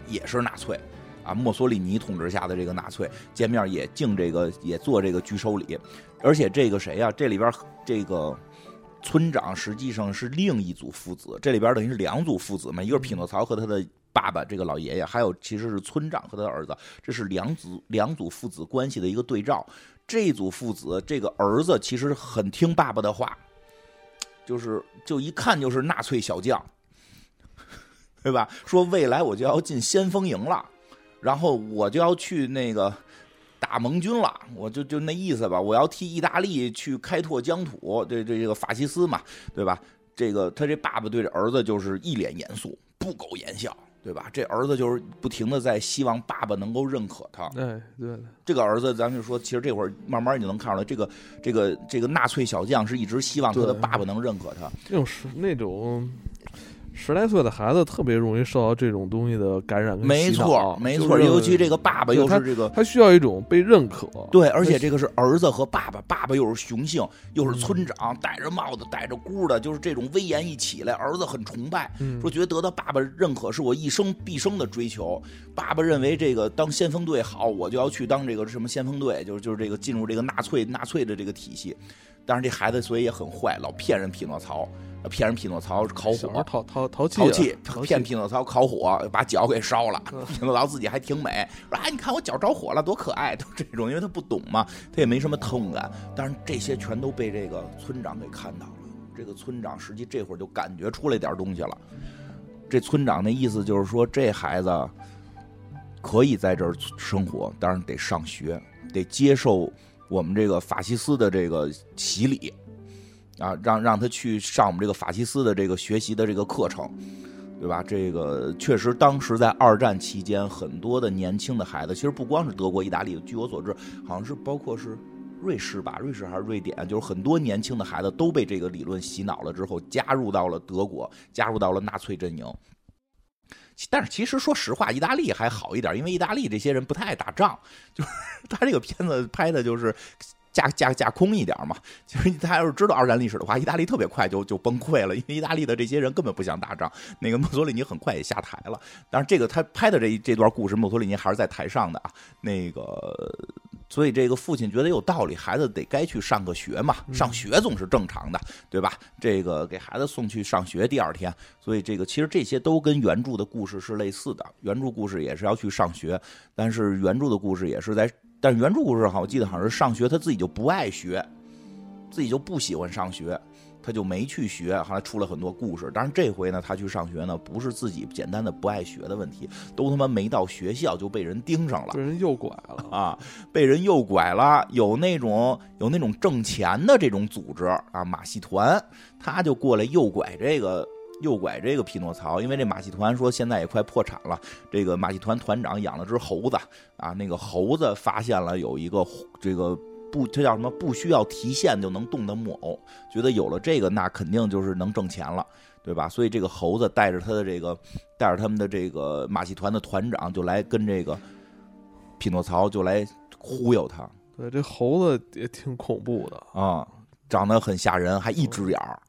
也是纳粹啊，墨索里尼统治下的这个纳粹，见面也敬这个也做这个举手礼，而且这个谁呀？这里边这个村长实际上是另一组父子，这里边等于是两组父子嘛，一个是匹诺曹和他的爸爸这个老爷爷，还有其实是村长和他的儿子，这是两组两组父子关系的一个对照。这组父子，这个儿子其实很听爸爸的话，就是就一看就是纳粹小将，对吧？说未来我就要进先锋营了，然后我就要去那个打盟军了，我就就那意思吧，我要替意大利去开拓疆土，这这这个法西斯嘛，对吧？这个他这爸爸对这儿子就是一脸严肃，不苟言笑。对吧？这儿子就是不停的在希望爸爸能够认可他。对，对这个儿子，咱们就说，其实这会儿慢慢你就能看出来，这个这个这个纳粹小将是一直希望他的爸爸能认可他。这种是那种。十来岁的孩子特别容易受到这种东西的感染，没错，没错。尤其这个爸爸又是这个，他需要一种被认可。对，而且这个是儿子和爸爸，爸爸又是雄性，又是村长，戴着帽子，戴着箍的，就是这种威严一起来，儿子很崇拜，说觉得得到爸爸认可是我一生毕生的追求。爸爸认为这个当先锋队好，我就要去当这个什么先锋队，就是就是这个进入这个纳粹纳粹的这个体系。但是这孩子所以也很坏，老骗人匹诺曹。骗人匹诺曹烤火，淘淘淘气，淘气骗匹诺曹烤火，把脚给烧了。匹诺曹自己还挺美，说：“哎，你看我脚着火了，多可爱！”都这种，因为他不懂嘛，他也没什么痛感。但是这些全都被这个村长给看到了。这个村长实际这会儿就感觉出来点东西了。这村长那意思就是说，这孩子可以在这儿生活，但是得上学，得接受我们这个法西斯的这个洗礼。啊，让让他去上我们这个法西斯的这个学习的这个课程，对吧？这个确实，当时在二战期间，很多的年轻的孩子，其实不光是德国、意大利，据我所知，好像是包括是瑞士吧，瑞士还是瑞典，就是很多年轻的孩子都被这个理论洗脑了之后，加入到了德国，加入到了纳粹阵营。但是其实说实话，意大利还好一点，因为意大利这些人不太爱打仗，就是 他这个片子拍的就是。架架架空一点嘛，其实他要是知道二战历史的话，意大利特别快就就崩溃了，因为意大利的这些人根本不想打仗。那个墨索里尼很快也下台了，但是这个他拍的这这段故事，墨索里尼还是在台上的啊。那个，所以这个父亲觉得有道理，孩子得该去上个学嘛，上学总是正常的，对吧？这个给孩子送去上学，第二天，所以这个其实这些都跟原著的故事是类似的，原著故事也是要去上学，但是原著的故事也是在。但是原著故事好，我记得好像是上学他自己就不爱学，自己就不喜欢上学，他就没去学。后来出了很多故事。但是这回呢，他去上学呢，不是自己简单的不爱学的问题，都他妈没到学校就被人盯上了，被人诱拐了啊！被人诱拐了，有那种有那种挣钱的这种组织啊，马戏团，他就过来诱拐这个。诱拐这个匹诺曹，因为这马戏团说现在也快破产了。这个马戏团团长养了只猴子啊，那个猴子发现了有一个这个不，这叫什么？不需要提现就能动的木偶，觉得有了这个，那肯定就是能挣钱了，对吧？所以这个猴子带着他的这个，带着他们的这个马戏团的团长就来跟这个匹诺曹就来忽悠他。对，这猴子也挺恐怖的啊，长得很吓人，还一只眼儿。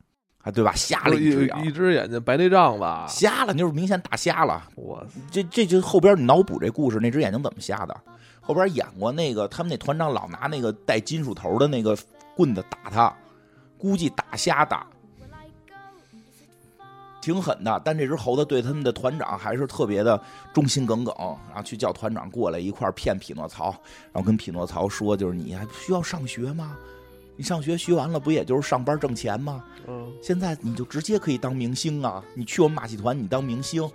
还对吧？瞎了一只眼，一只眼睛白内障吧？瞎了，就是明显打瞎了。我这这就后边你脑补这故事，那只眼睛怎么瞎的？后边演过那个，他们那团长老拿那个带金属头的那个棍子打他，估计打瞎打，挺狠的。但这只猴子对他们的团长还是特别的忠心耿耿，然后去叫团长过来一块骗匹诺曹，然后跟匹诺曹说，就是你还需要上学吗？你上学学完了，不也就是上班挣钱吗？嗯，现在你就直接可以当明星啊！你去我们马戏团，你当明星，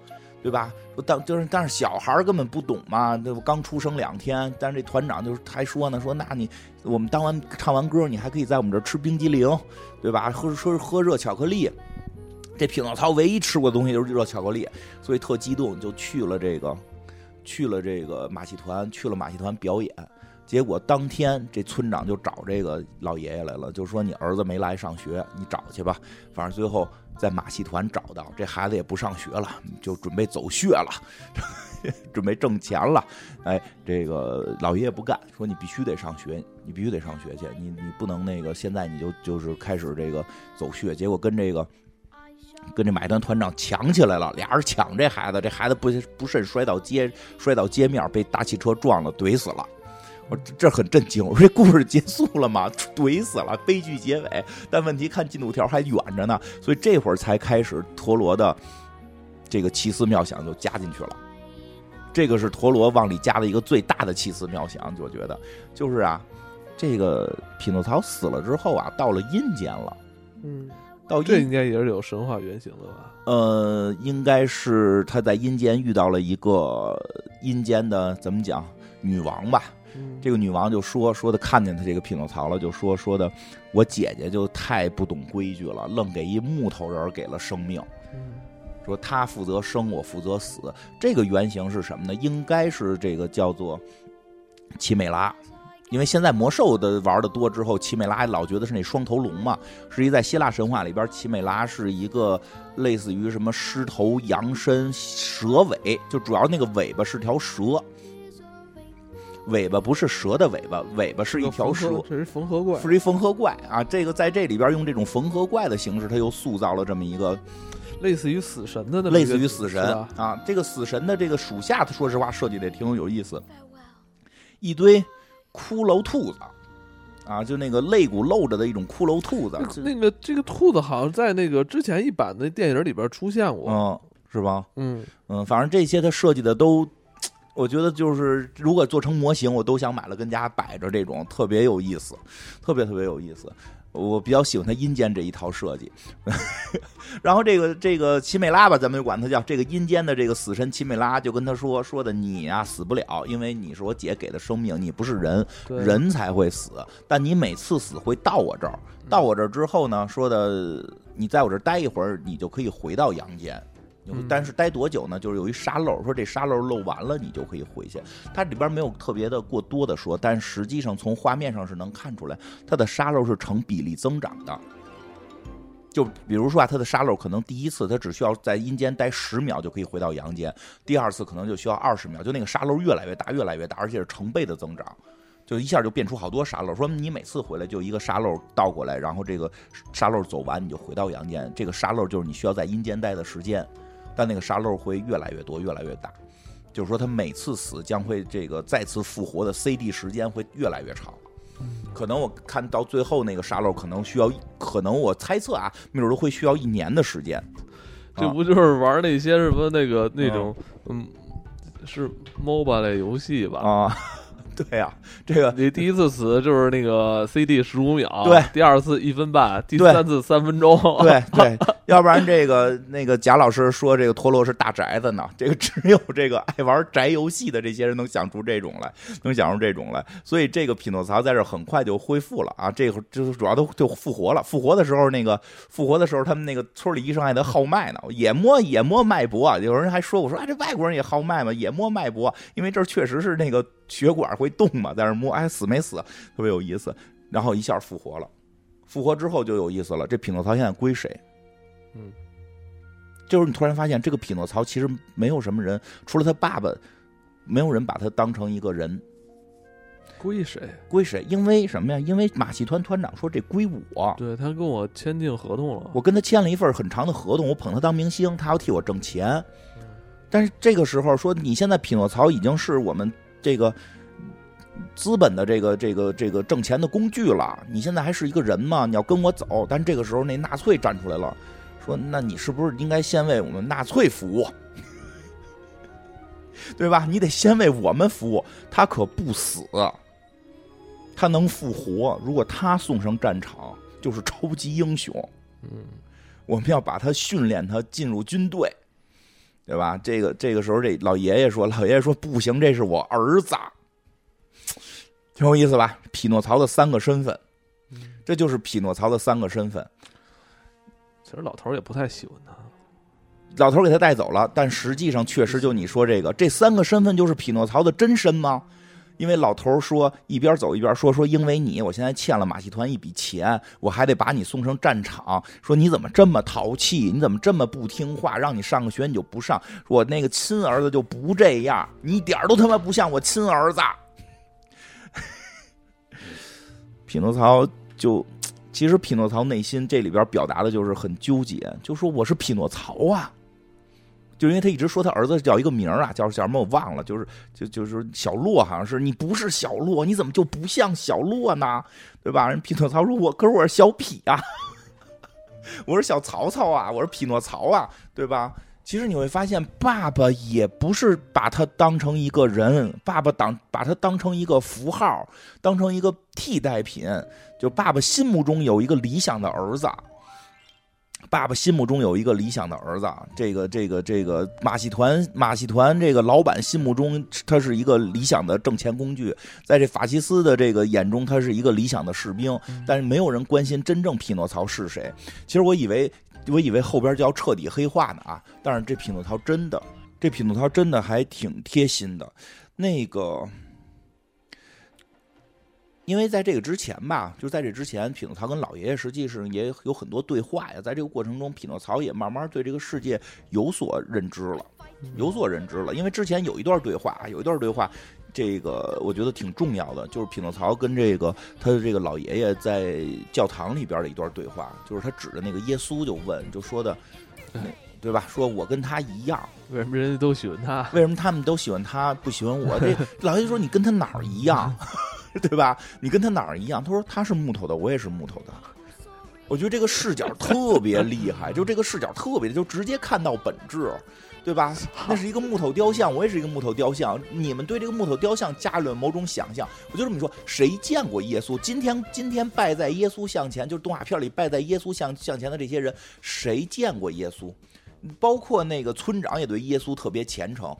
对吧？当就是，但是小孩根本不懂嘛，对不？刚出生两天，但是这团长就是还说呢，说那你我们当完唱完歌，你还可以在我们这儿吃冰激凌，对吧？喝说喝热巧克力。这匹诺曹唯一吃过的东西就是热巧克力，所以特激动，就去了这个，去了这个马戏团，去了马戏团表演。结果当天，这村长就找这个老爷爷来了，就说：“你儿子没来上学，你找去吧。”反正最后在马戏团找到这孩子，也不上学了，就准备走穴了，准备挣钱了。哎，这个老爷爷不干，说：“你必须得上学，你必须得上学去，你你不能那个现在你就就是开始这个走穴。”结果跟这个跟这马戏团团长抢起来了，俩人抢这孩子，这孩子不不慎摔到街摔到街面，被大汽车撞了，怼死了。我这很震惊，我说这故事结束了吗？怼死了，悲剧结尾。但问题看进度条还远着呢，所以这会儿才开始陀螺的这个奇思妙想就加进去了。这个是陀螺往里加的一个最大的奇思妙想，我觉得就是啊，这个匹诺曹死了之后啊，到了阴间了。嗯，到这应该也是有神话原型的吧？呃，应该是他在阴间遇到了一个阴间的怎么讲女王吧。这个女王就说说的看见他这个匹诺曹了，就说说的，我姐姐就太不懂规矩了，愣给一木头人给了生命，说他负责生，我负责死。这个原型是什么呢？应该是这个叫做奇美拉，因为现在魔兽的玩的多之后，奇美拉老觉得是那双头龙嘛。实际在希腊神话里边，奇美拉是一个类似于什么狮头羊身蛇尾，就主要那个尾巴是条蛇。尾巴不是蛇的尾巴，尾巴是一条蛇。这是缝合怪，是一缝合怪啊！这个在这里边用这种缝合怪的形式，他又塑造了这么一个类似于死神的，类似于死神啊！这个死神的这个属下，他说实话设计的也挺有意思，一堆骷髅兔子啊，就那个肋骨露着的一种骷髅兔子。那个这个兔子好像在那个之前一版的电影里边出现过，嗯，是吧？嗯嗯，反正这些它设计的都。我觉得就是，如果做成模型，我都想买了跟家摆着，这种特别有意思，特别特别有意思。我比较喜欢它阴间这一套设计。然后这个这个奇美拉吧，咱们就管它叫这个阴间的这个死神奇美拉，就跟他说说的你呀死不了，因为你是我姐给的生命，你不是人，人才会死，但你每次死会到我这儿，到我这儿之后呢，说的你在我这儿待一会儿，你就可以回到阳间。但是待多久呢？就是有一沙漏，说这沙漏漏完了，你就可以回去。它里边没有特别的过多的说，但实际上从画面上是能看出来，它的沙漏是成比例增长的。就比如说啊，它的沙漏可能第一次它只需要在阴间待十秒就可以回到阳间，第二次可能就需要二十秒，就那个沙漏越来越大，越来越大，而且是成倍的增长，就一下就变出好多沙漏。说你每次回来就一个沙漏倒过来，然后这个沙漏走完你就回到阳间，这个沙漏就是你需要在阴间待的时间，但那个沙漏会越来越多，越来越大，就是说他每次死将会这个再次复活的 CD 时间会越来越长。可能我看到最后那个沙漏，可能需要，可能我猜测啊，没准都会需要一年的时间。这不就是玩那些什么那个那种，嗯，是 MOBA 类游戏吧？啊。对呀，这个你第一次死就是那个 CD 十五秒，对，第二次一分半，第三次三分钟，对 对，要不然这个那个贾老师说这个陀螺是大宅子呢，这个只有这个爱玩宅游戏的这些人能想出这种来，能想出这种来，所以这个匹诺曹在这很快就恢复了啊，这个就主要都就复活了，复活的时候那个复活的时候，他们那个村里医生还得号脉呢，也摸也摸脉搏啊，有人还说我说哎这外国人也号脉嘛，也摸脉搏，因为这确实是那个。血管会动嘛，在那摸，哎，死没死？特别有意思。然后一下复活了，复活之后就有意思了。这匹诺曹现在归谁？嗯，就是你突然发现，这个匹诺曹其实没有什么人，除了他爸爸，没有人把他当成一个人。归谁？归谁？因为什么呀？因为马戏团团长说这归我。对他跟我签订合同了，我跟他签了一份很长的合同，我捧他当明星，他要替我挣钱。但是这个时候说，你现在匹诺曹已经是我们。这个资本的这个这个这个挣钱的工具了，你现在还是一个人吗？你要跟我走，但这个时候那纳粹站出来了，说：“那你是不是应该先为我们纳粹服务，对吧？你得先为我们服务。他可不死，他能复活。如果他送上战场，就是超级英雄。嗯，我们要把他训练，他进入军队。”对吧？这个这个时候，这老爷爷说：“老爷爷说不行，这是我儿子，挺有意思吧？”匹诺曹的三个身份，这就是匹诺曹的三个身份。其实老头也不太喜欢他，老头给他带走了，但实际上确实就你说这个，这三个身份就是匹诺曹的真身吗？因为老头说，一边走一边说说，因为你，我现在欠了马戏团一笔钱，我还得把你送上战场。说你怎么这么淘气？你怎么这么不听话？让你上个学你就不上。我那个亲儿子就不这样，你一点都他妈不像我亲儿子。匹诺曹就，其实匹诺曹内心这里边表达的就是很纠结，就说我是匹诺曹啊。就因为他一直说他儿子叫一个名儿啊，叫叫什么我忘了，就是就就是小洛，好像是你不是小洛，你怎么就不像小洛呢？对吧？人匹诺曹说：“我可是我是小匹啊，我是小曹操啊，我是匹诺曹啊，对吧？”其实你会发现，爸爸也不是把他当成一个人，爸爸当把他当成一个符号，当成一个替代品。就爸爸心目中有一个理想的儿子。爸爸心目中有一个理想的儿子，这个这个这个马戏团马戏团这个老板心目中他是一个理想的挣钱工具，在这法西斯的这个眼中，他是一个理想的士兵，但是没有人关心真正匹诺曹是谁。其实我以为我以为后边就要彻底黑化呢啊，但是这匹诺曹真的，这匹诺曹真的还挺贴心的，那个。因为在这个之前吧，就在这之前，匹诺曹跟老爷爷实际上也有很多对话呀。在这个过程中，匹诺曹也慢慢对这个世界有所认知了，有所认知了。因为之前有一段对话，有一段对话，这个我觉得挺重要的，就是匹诺曹跟这个他的这个老爷爷在教堂里边的一段对话，就是他指着那个耶稣就问，就说的，对吧？说我跟他一样，为什么人家都喜欢他？为什么他们都喜欢他，不喜欢我？这 老爷爷说你跟他哪儿一样？对吧？你跟他哪儿一样？他说他是木头的，我也是木头的。我觉得这个视角特别厉害，就这个视角特别，就直接看到本质，对吧？那是一个木头雕像，我也是一个木头雕像。你们对这个木头雕像加了某种想象，我就这么说：谁见过耶稣？今天今天拜在耶稣像前，就是动画片里拜在耶稣像像前的这些人，谁见过耶稣？包括那个村长也对耶稣特别虔诚。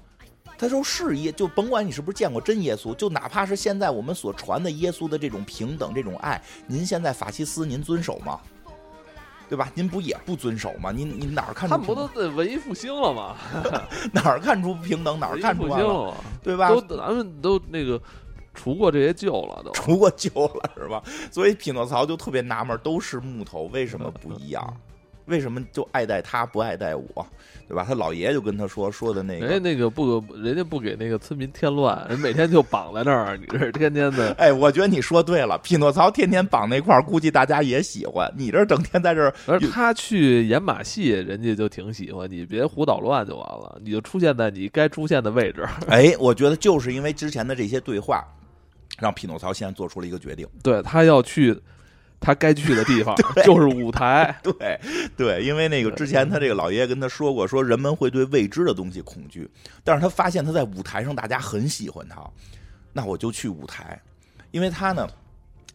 他说是耶，就甭管你是不是见过真耶稣，就哪怕是现在我们所传的耶稣的这种平等、这种爱，您现在法西斯您遵守吗？对吧？您不也不遵守吗？您您哪儿看出他们不都在文艺复兴了吗？哪儿看出不平等，哪儿看出文艺复对吧？都咱们都那个除过这些旧了，都除过旧了是吧？所以匹诺曹就特别纳闷，都是木头，为什么不一样？为什么就爱戴他不爱戴我？对吧？他老爷就跟他说说的那个，人家那个不，人家不给那个村民添乱，人每天就绑在那儿，你这天天的。哎，我觉得你说对了，匹诺曹天天绑那块儿，估计大家也喜欢。你这整天在这儿，而他去演马戏，人家就挺喜欢你，别胡捣乱就完了，你就出现在你该出现的位置。哎，我觉得就是因为之前的这些对话，让匹诺曹现在做出了一个决定，对他要去。他该去的地方 就是舞台，对对，因为那个之前他这个老爷爷跟他说过，说人们会对未知的东西恐惧，但是他发现他在舞台上大家很喜欢他，那我就去舞台，因为他呢，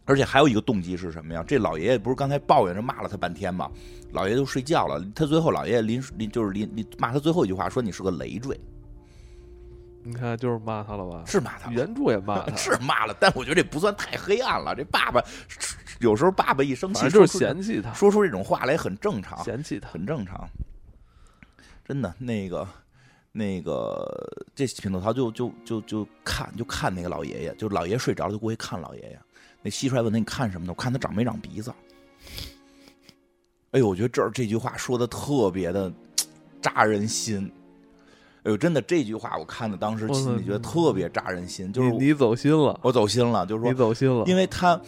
而且还有一个动机是什么呀？这老爷爷不是刚才抱怨着骂了他半天吗？老爷爷都睡觉了，他最后老爷爷临临就是临临骂他最后一句话，说你是个累赘。你看，就是骂他了吧？是骂他，原著也骂他，是骂了。但我觉得这不算太黑暗了。这爸爸有时候爸爸一生气，就是嫌弃他，说出这种话来很正常，嫌弃他很正常。真的，那个那个，这匹诺曹就就就就看就看那个老爷爷，就老爷爷睡着了，就过去看老爷爷。那蟋蟀问他：“你看什么呢？我看他长没长鼻子。”哎呦，我觉得这儿这句话说的特别的 扎人心。哎呦，真的这句话我看的当时心里觉得特别扎人心，就是你走心了，我走心了，就是说你走心了，因为他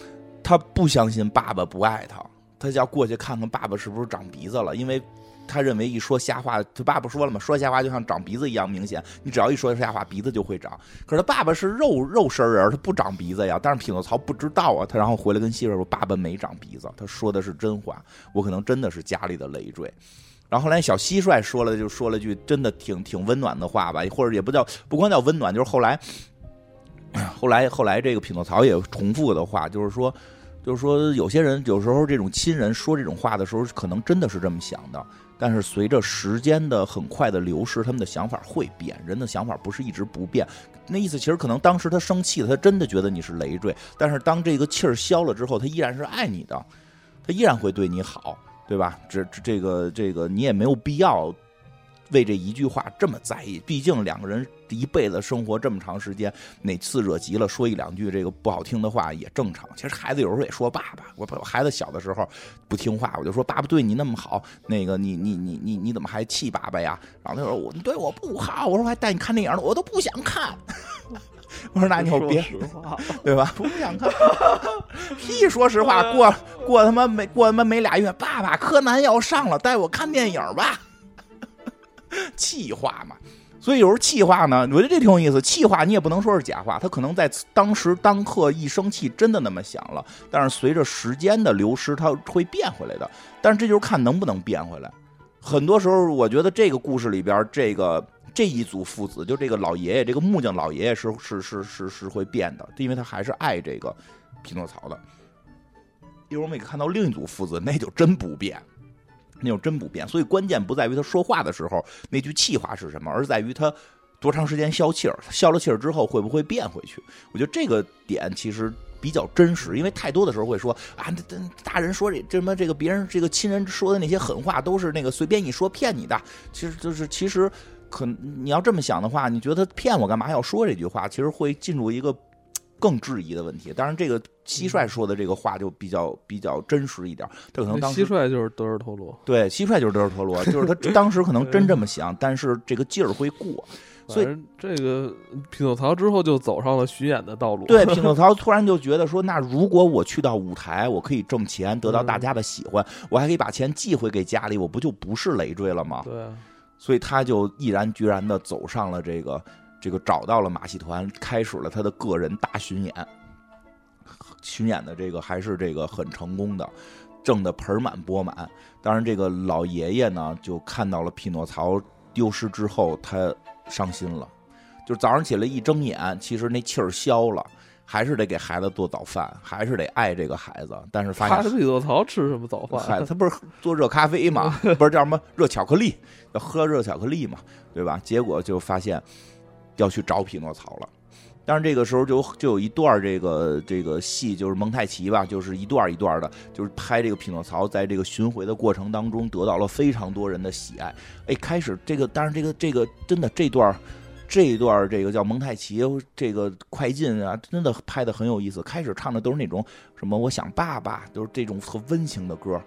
他不相信爸爸不爱他，他就要过去看看爸爸是不是长鼻子了，因为他认为一说瞎话，他爸爸说了嘛，说瞎话就像长鼻子一样明显，你只要一说瞎话，鼻子就会长。可是他爸爸是肉肉身人，他不长鼻子呀。但是匹诺曹不知道啊，他然后回来跟媳妇说，爸爸没长鼻子，他说的是真话，我可能真的是家里的累赘。然后后来小蟋蟀说了，就说了句真的挺挺温暖的话吧，或者也不叫不光叫温暖，就是后来，后来后来这个匹诺曹也重复的话，就是说，就是说有些人有时候这种亲人说这种话的时候，可能真的是这么想的，但是随着时间的很快的流逝，他们的想法会变，人的想法不是一直不变。那意思其实可能当时他生气了，他真的觉得你是累赘，但是当这个气儿消了之后，他依然是爱你的，他依然会对你好。对吧？这这个这个，你也没有必要为这一句话这么在意。毕竟两个人一辈子生活这么长时间，哪次惹急了说一两句这个不好听的话也正常。其实孩子有时候也说爸爸，我孩子小的时候不听话，我就说爸爸对你那么好，那个你你你你你怎么还气爸爸呀？然后他说我对我不好，我说还带你看电影呢，我都不想看。我说那你就别，对吧？不想看，屁！说实话，过过他妈没过他妈没俩月，爸爸柯南要上了，带我看电影吧。气话嘛，所以有时候气话呢，我觉得这挺有意思。气话你也不能说是假话，他可能在当时当刻一生气真的那么想了，但是随着时间的流失，他会变回来的。但是这就是看能不能变回来。很多时候，我觉得这个故事里边这个。这一组父子，就这个老爷爷，这个木匠老爷爷是是是是是会变的，因为他还是爱这个匹诺曹的。一会儿我们也看到另一组父子，那就真不变，那就真不变。所以关键不在于他说话的时候那句气话是什么，而在于他多长时间消气儿，消了气儿之后会不会变回去。我觉得这个点其实比较真实，因为太多的时候会说啊，大人说这这什么这个别人这个亲人说的那些狠话都是那个随便一说骗你的，其实就是其实。可你要这么想的话，你觉得他骗我干嘛要说这句话？其实会进入一个更质疑的问题。当然，这个蟋蟀说的这个话就比较比较真实一点。他可能当蟋蟀就是德尔托罗，对，蟋蟀就是德尔托罗，就是他当时可能真这么想，但是这个劲儿会过。所以这个匹诺曹之后就走上了巡演的道路。对，匹诺曹突然就觉得说，那如果我去到舞台，我可以挣钱，得到大家的喜欢，我还可以把钱寄回给家里，我不就不是累赘了吗？对。所以他就毅然决然的走上了这个，这个找到了马戏团，开始了他的个人大巡演。巡演的这个还是这个很成功的，挣得盆满钵满。当然，这个老爷爷呢，就看到了匹诺曹丢失之后，他伤心了。就早上起来一睁眼，其实那气儿消了。还是得给孩子做早饭，还是得爱这个孩子。但是发现，匹诺曹吃什么早饭？他不是做热咖啡吗？不是叫什么热巧克力？要喝热巧克力嘛，对吧？结果就发现要去找匹诺曹了。但是这个时候就就有一段这个这个戏，就是蒙太奇吧，就是一段一段的，就是拍这个匹诺曹在这个巡回的过程当中得到了非常多人的喜爱。哎，开始这个，当然这个这个真的这段这一段这个叫蒙太奇这个快进啊，真的拍的很有意思。开始唱的都是那种什么我想爸爸，都是这种特温情的歌。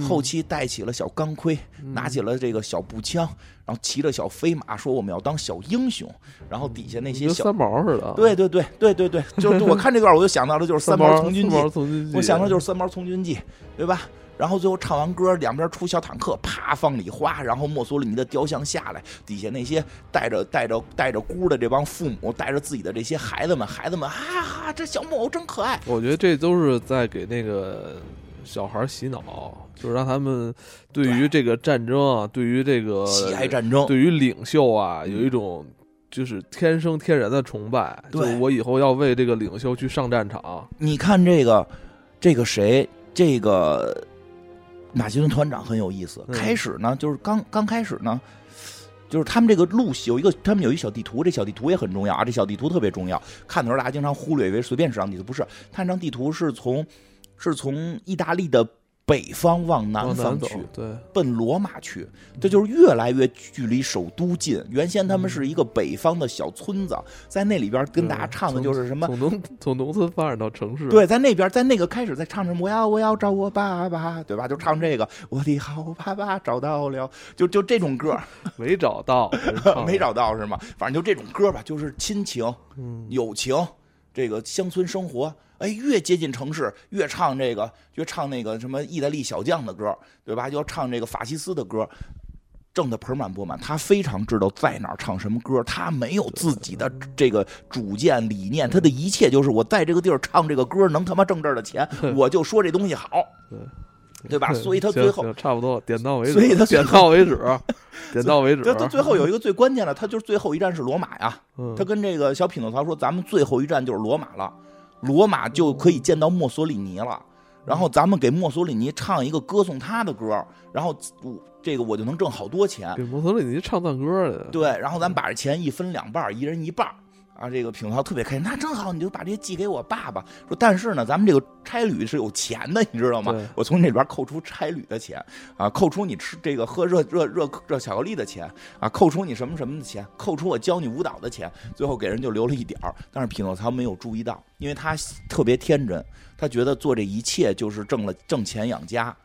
后期带起了小钢盔，拿起了这个小步枪，然后骑着小飞马，说我们要当小英雄。然后底下那些小三毛似的，对对对对对对，就是我看这段我就想到了就是三毛从军记，我想到就是三毛从军记，对吧？然后最后唱完歌，两边出小坦克，啪放礼花，然后墨索里尼的雕像下来，底下那些带着带着带着箍的这帮父母，带着自己的这些孩子们，孩子们哈哈，这小木偶真可爱。我觉得这都是在给那个。小孩洗脑，就是让他们对于这个战争啊，对于这个喜爱战争，对于领袖啊，有一种就是天生天然的崇拜。就我以后要为这个领袖去上战场。你看这个，这个谁？这个马其顿团长很有意思。开始呢，就是刚刚开始呢，就是他们这个路有一个，他们有一小地图，这小地图也很重要啊。这小地图特别重要，看的时候大家经常忽略，以为随便是张地图，不是。看这张地图是从。是从意大利的北方往南方去，对，奔罗马去，这就是越来越距离首都近。原先他们是一个北方的小村子，在那里边跟大家唱的就是什么，从农从农村发展到城市。对，在那边，在那个开始在唱什么，我要我要找我爸爸，对吧？就唱这个，我的好爸爸找到了，就就这种歌，没找到，没 找到是吗？反正就这种歌吧，就是亲情、友情，这个乡村生活。哎，越接近城市，越唱这个，越唱那个什么意大利小将的歌，对吧？要唱这个法西斯的歌，挣得盆满钵满。他非常知道在哪儿唱什么歌，他没有自己的这个主见理念，他的一切就是我在这个地儿唱这个歌，能他妈挣这儿的钱，我就说这东西好，对对吧？所以他最后差不多点到为止，所以他点到为止，点到为止。他最后有一个最关键的，他就是最后一站是罗马呀。他跟这个小匹诺曹说：“咱们最后一站就是罗马了。”罗马就可以见到墨索里尼了，然后咱们给墨索里尼唱一个歌颂他的歌，然后我这个我就能挣好多钱。给墨索里尼唱赞歌去。对，然后咱们把这钱一分两半，一人一半。啊，这个品涛特别开心，那正好，你就把这些寄给我爸爸。说，但是呢，咱们这个差旅是有钱的，你知道吗？我从这里边扣除差旅的钱，啊，扣除你吃这个喝热热热热巧克力的钱，啊，扣除你什么什么的钱，扣除我教你舞蹈的钱，最后给人就留了一点儿。但是匹诺曹没有注意到，因为他特别天真，他觉得做这一切就是挣了挣钱养家，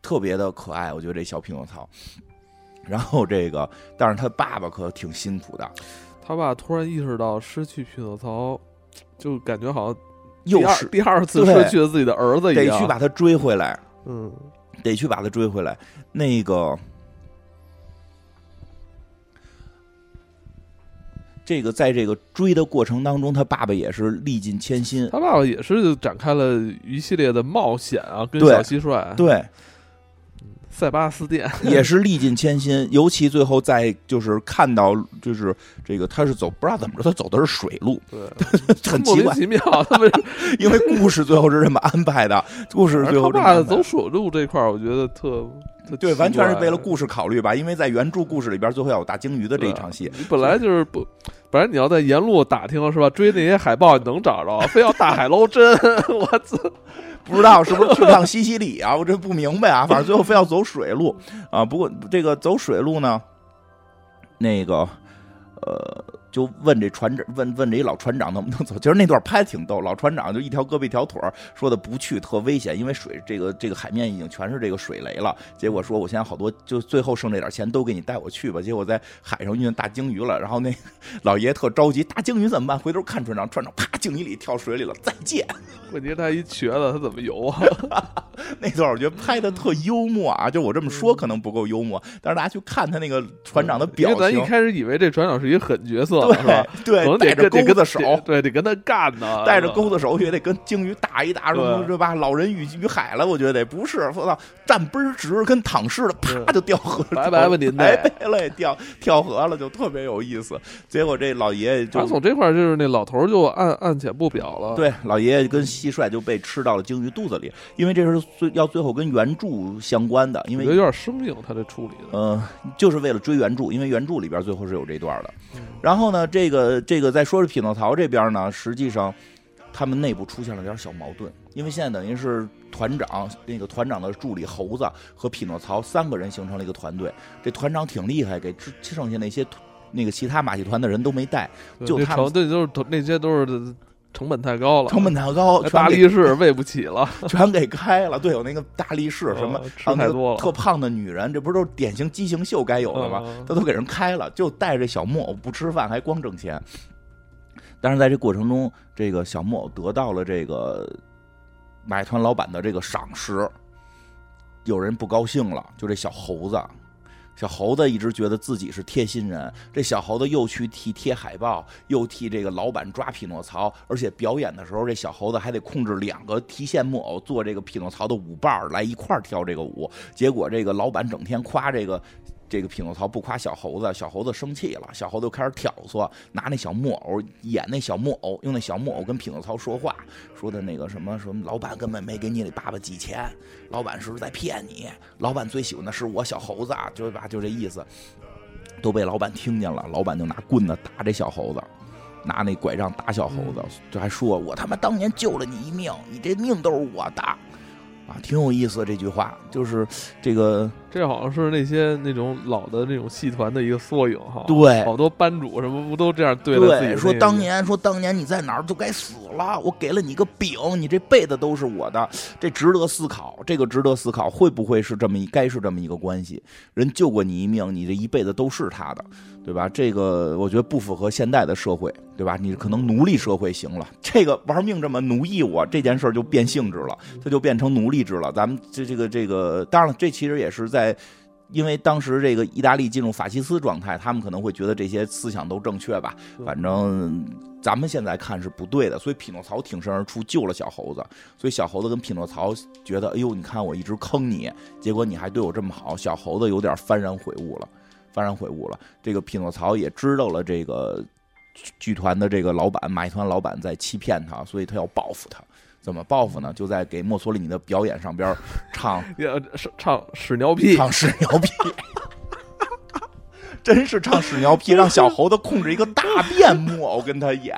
特别的可爱。我觉得这小匹诺曹。然后这个，但是他爸爸可挺辛苦的。他爸突然意识到失去匹诺曹，就感觉好像又是第二次失去了自己的儿子一样，得去把他追回来。嗯，得去把他追回来。那个，这个在这个追的过程当中，他爸爸也是历尽千辛。他爸爸也是展开了一系列的冒险啊，跟小蟋蟀对。塞巴斯蒂 也是历尽千辛，尤其最后在就是看到就是这个他是走不知道怎么着，他走的是水路，对，很奇怪奇妙。他们 因为故事最后是这么安排的，故事最后他走水路这块儿，我觉得特对，完全是为了故事考虑吧。因为在原著故事里边，最后要有大鲸鱼的这一场戏，本来就是不，本来你要在沿路打听是吧？追那些海豹你能找着，非要大海捞针，我操！不知道是不是去趟西西里啊？我这不明白啊。反正最后非要走水路啊。不过这个走水路呢，那个呃。就问这船长，问问这一老船长能不能走？其实那段拍的挺逗，老船长就一条胳膊一条腿说的不去特危险，因为水这个这个海面已经全是这个水雷了。结果说我现在好多，就最后剩这点钱都给你带我去吧。结果在海上遇见大鲸鱼了，然后那老爷特着急，大鲸鱼怎么办？回头看船长，船长啪鲸鱼里跳水里了，再见。问题是他一瘸子，他怎么游啊？那段我觉得拍的特幽默啊，就我这么说可能不够幽默，但是大家去看他那个船长的表情，咱一开始以为这船长是一个狠角色。对对，带着钩子手，对，得跟他干呢。带着钩子手也得跟鲸鱼打一打，是吧？老人与与海了，我觉得不是。我操，站倍儿直，跟躺似的，啪就掉河，拜拜吧您，拜拜了，掉跳河了，就特别有意思。结果这老爷爷就从这块就是那老头就按按且不表了。对，老爷爷跟蟋蟀就被吃到了鲸鱼肚子里，因为这是最最要最后跟原著相关的，因为有点生硬，他这处理的，呃，就是为了追原著，因为原著里边最后是有这段的。然后呢，这个这个再说是匹诺曹这边呢，实际上他们内部出现了点小矛盾，因为现在等于是团长那个团长的助理猴子和匹诺曹三个人形成了一个团队，这团长挺厉害，给剩下那些那个其他马戏团的人都没带，就他们这都是那些都是。成本太高了，成本太高，大力士喂不起了，全给开了。对，有那个大力士什么，吃太多了，特胖的女人，这不是都是典型畸形秀该有的吗？他都给人开了，就带着小木偶不吃饭，还光挣钱。但是在这过程中，这个小木偶得到了这个买团老板的这个赏识，有人不高兴了，就这小猴子。小猴子一直觉得自己是贴心人，这小猴子又去替贴海报，又替这个老板抓匹诺曹，而且表演的时候，这小猴子还得控制两个提线木偶做这个匹诺曹的舞伴儿来一块儿跳这个舞。结果这个老板整天夸这个。这个匹诺曹不夸小猴子，小猴子生气了，小猴子开始挑唆，拿那小木偶演那小木偶，用那小木偶跟匹诺曹说话，说的那个什么什么，老板根本没给你爸爸寄钱，老板是不是在骗你？老板最喜欢的是我小猴子，就吧，就这意思，都被老板听见了，老板就拿棍子打这小猴子，拿那拐杖打小猴子，就还说我他妈当年救了你一命，你这命都是我的。啊，挺有意思这句话，就是这个，这好像是那些那种老的那种戏团的一个缩影哈。对，好多班主什么不都这样对待自己？说当年说当年你在哪儿就该死了，我给了你个饼，你这辈子都是我的，这值得思考，这个值得思考，会不会是这么一该是这么一个关系？人救过你一命，你这一辈子都是他的。对吧？这个我觉得不符合现代的社会，对吧？你可能奴隶社会行了，这个玩命这么奴役我，这件事就变性质了，它就变成奴隶制了。咱们这这个这个，当然了，这其实也是在，因为当时这个意大利进入法西斯状态，他们可能会觉得这些思想都正确吧。反正咱们现在看是不对的，所以匹诺曹挺身而出救了小猴子。所以小猴子跟匹诺曹觉得，哎呦，你看我一直坑你，结果你还对我这么好，小猴子有点幡然悔悟了。幡然悔悟了，这个匹诺曹也知道了这个剧团的这个老板马戏团老板在欺骗他，所以他要报复他。怎么报复呢？就在给墨索里尼的表演上边唱 唱屎尿屁，唱屎尿屁，真是唱屎尿屁，让小猴子控制一个大便木偶跟他演，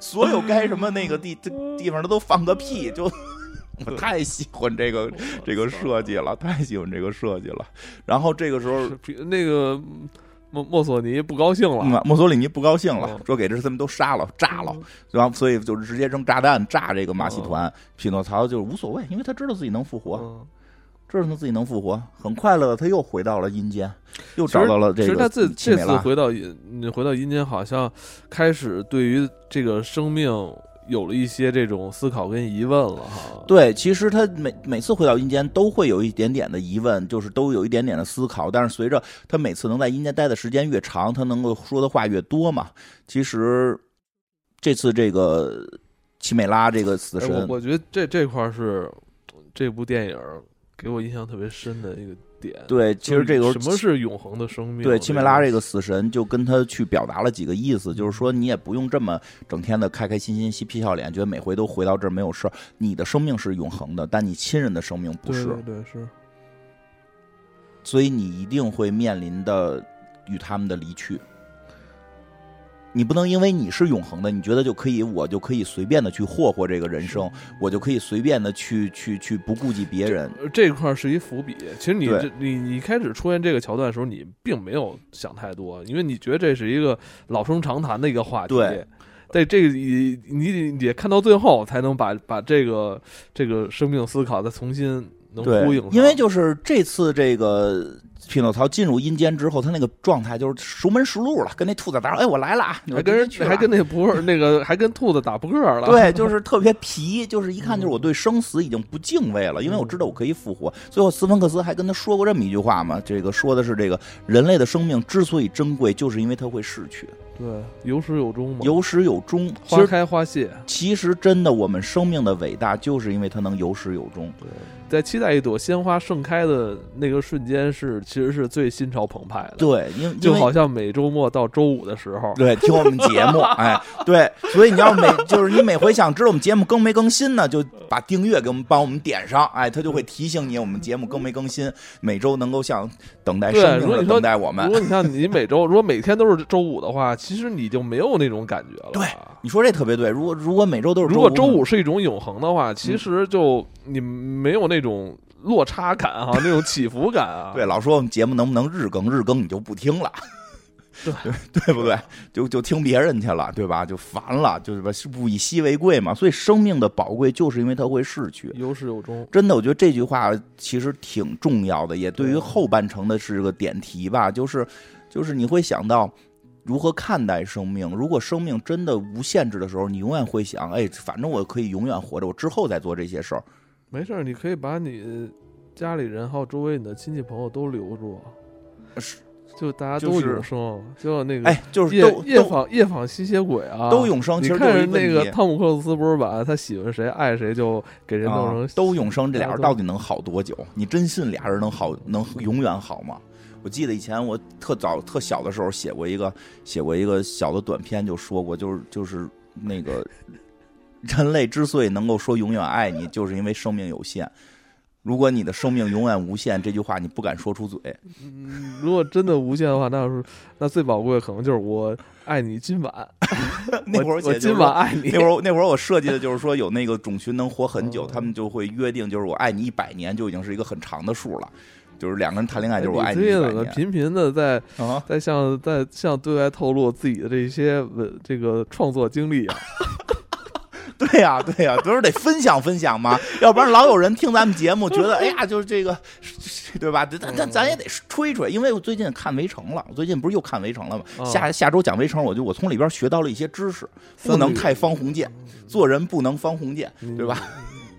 所有该什么那个地地方他都放个屁就。我太喜欢这个这个设计了，太喜欢这个设计了。然后这个时候，那个莫莫索尼不高兴了，墨索里尼不高兴了，说给这他们都杀了，炸了，然后所以就直接扔炸弹炸这个马戏团。匹诺曹就无所谓，因为他知道自己能复活，知道他自己能复活，很快乐。他又回到了阴间，又找到了这个。其实他这这次回到你回到阴间，好像开始对于这个生命。有了一些这种思考跟疑问了哈。对，其实他每每次回到阴间都会有一点点的疑问，就是都有一点点的思考。但是随着他每次能在阴间待的时间越长，他能够说的话越多嘛。其实这次这个奇美拉这个死神，我觉得这这块是这部电影给我印象特别深的一个。点对，其实这个什么是永恒的生命？对，奇美拉这个死神就跟他去表达了几个意思，就是说你也不用这么整天的开开心心、嬉皮笑脸，觉得每回都回到这儿没有事儿。你的生命是永恒的，但你亲人的生命不是。对，是。所以你一定会面临的与他们的离去。你不能因为你是永恒的，你觉得就可以，我就可以随便的去霍霍这个人生，我就可以随便的去去去不顾及别人。这块是一伏笔。其实你这你你开始出现这个桥段的时候，你并没有想太多，因为你觉得这是一个老生常谈的一个话题。对，在这个你你得看到最后，才能把把这个这个生命思考再重新能呼应。因为就是这次这个。匹诺曹进入阴间之后，他那个状态就是熟门熟路了，跟那兔子打，哎，我来了啊，还跟人还跟那不是那个，还跟兔子打扑克了。对，就是特别皮，就是一看就是我对生死已经不敬畏了，因为我知道我可以复活。最后斯芬克斯还跟他说过这么一句话嘛，这个说的是这个人类的生命之所以珍贵，就是因为它会逝去。对，有始有终嘛，有始有终，花开花谢。其实真的，我们生命的伟大，就是因为它能有始有终。对，在期待一朵鲜花盛开的那个瞬间，是其实是最心潮澎湃的。对，因就好像每周末到周五的时候，对，听我们节目，哎，对，所以你要每就是你每回想知道我们节目更没更新呢，就把订阅给我们帮我们点上，哎，他就会提醒你我们节目更没更新，每周能够像等待生命的等待我们。如果你像你每周如果每天都是周五的话，其实你就没有那种感觉了。对，你说这特别对。如果如果每周都是如果周五是一种永恒的话，其实就你没有那种。落差感啊，那种起伏感啊，对，老说我们节目能不能日更，日更你就不听了，对 对不对？就就听别人去了，对吧？就烦了，就是吧，物以稀为贵嘛。所以生命的宝贵就是因为它会逝去，有始有终。真的，我觉得这句话其实挺重要的，也对于后半程的是个点题吧。就是就是你会想到如何看待生命。如果生命真的无限制的时候，你永远会想，哎，反正我可以永远活着，我之后再做这些事儿。没事儿，你可以把你家里人还有周围你的亲戚朋友都留住，是，就大家都永生，就那个哎，就是夜夜访夜访吸血鬼啊，都永生。你看那个汤姆克鲁斯不是把他喜欢谁爱谁就给人弄成都永生，这俩人到底能好多久？你真信俩人能好能永远好吗？我记得以前我特早特小的时候写过一个写过一个小的短篇，就说过就是就是那个。人类之所以能够说永远爱你，就是因为生命有限。如果你的生命永远无限，这句话你不敢说出嘴。嗯，如果真的无限的话，那是那最宝贵的可能就是我爱你今晚。那会儿我今晚爱你。那会儿那会儿我设计的就是说有那个种群能活很久，他们就会约定，就是我爱你一百年就已经是一个很长的数了。就是两个人谈恋爱，就是我爱你一百年。频频的在在向在向对外透露自己的这些文这个创作经历啊。对呀，对呀，不是得分享分享嘛，要不然老有人听咱们节目，觉得 哎呀，就是这个，对吧？咱咱咱也得吹吹，因为我最近看《围城》了，我最近不是又看《围城》了吗？下下周讲《围城》，我就我从里边学到了一些知识，不能太方鸿渐，做人不能方鸿渐，对吧？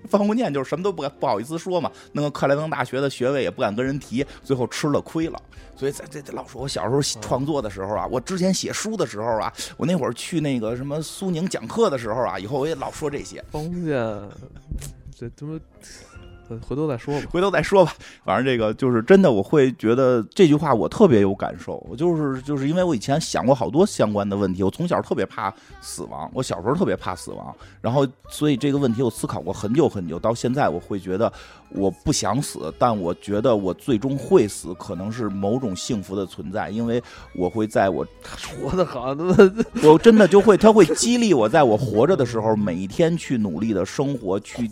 方鸿渐就是什么都不敢不好意思说嘛，那个克莱登大学的学位也不敢跟人提，最后吃了亏了。所以，在这这老说，我小时候创作的时候啊，我之前写书的时候啊，我那会儿去那个什么苏宁讲课的时候啊，以后我也老说这些。方鸿渐，这他妈。回头再说吧，回头再说吧。反正这个就是真的，我会觉得这句话我特别有感受。我就是就是因为我以前想过好多相关的问题。我从小特别怕死亡，我小时候特别怕死亡。然后所以这个问题我思考过很久很久。到现在我会觉得我不想死，但我觉得我最终会死，可能是某种幸福的存在，因为我会在我 活得好，我真的就会他会激励我，在我活着的时候，每一天去努力的生活去。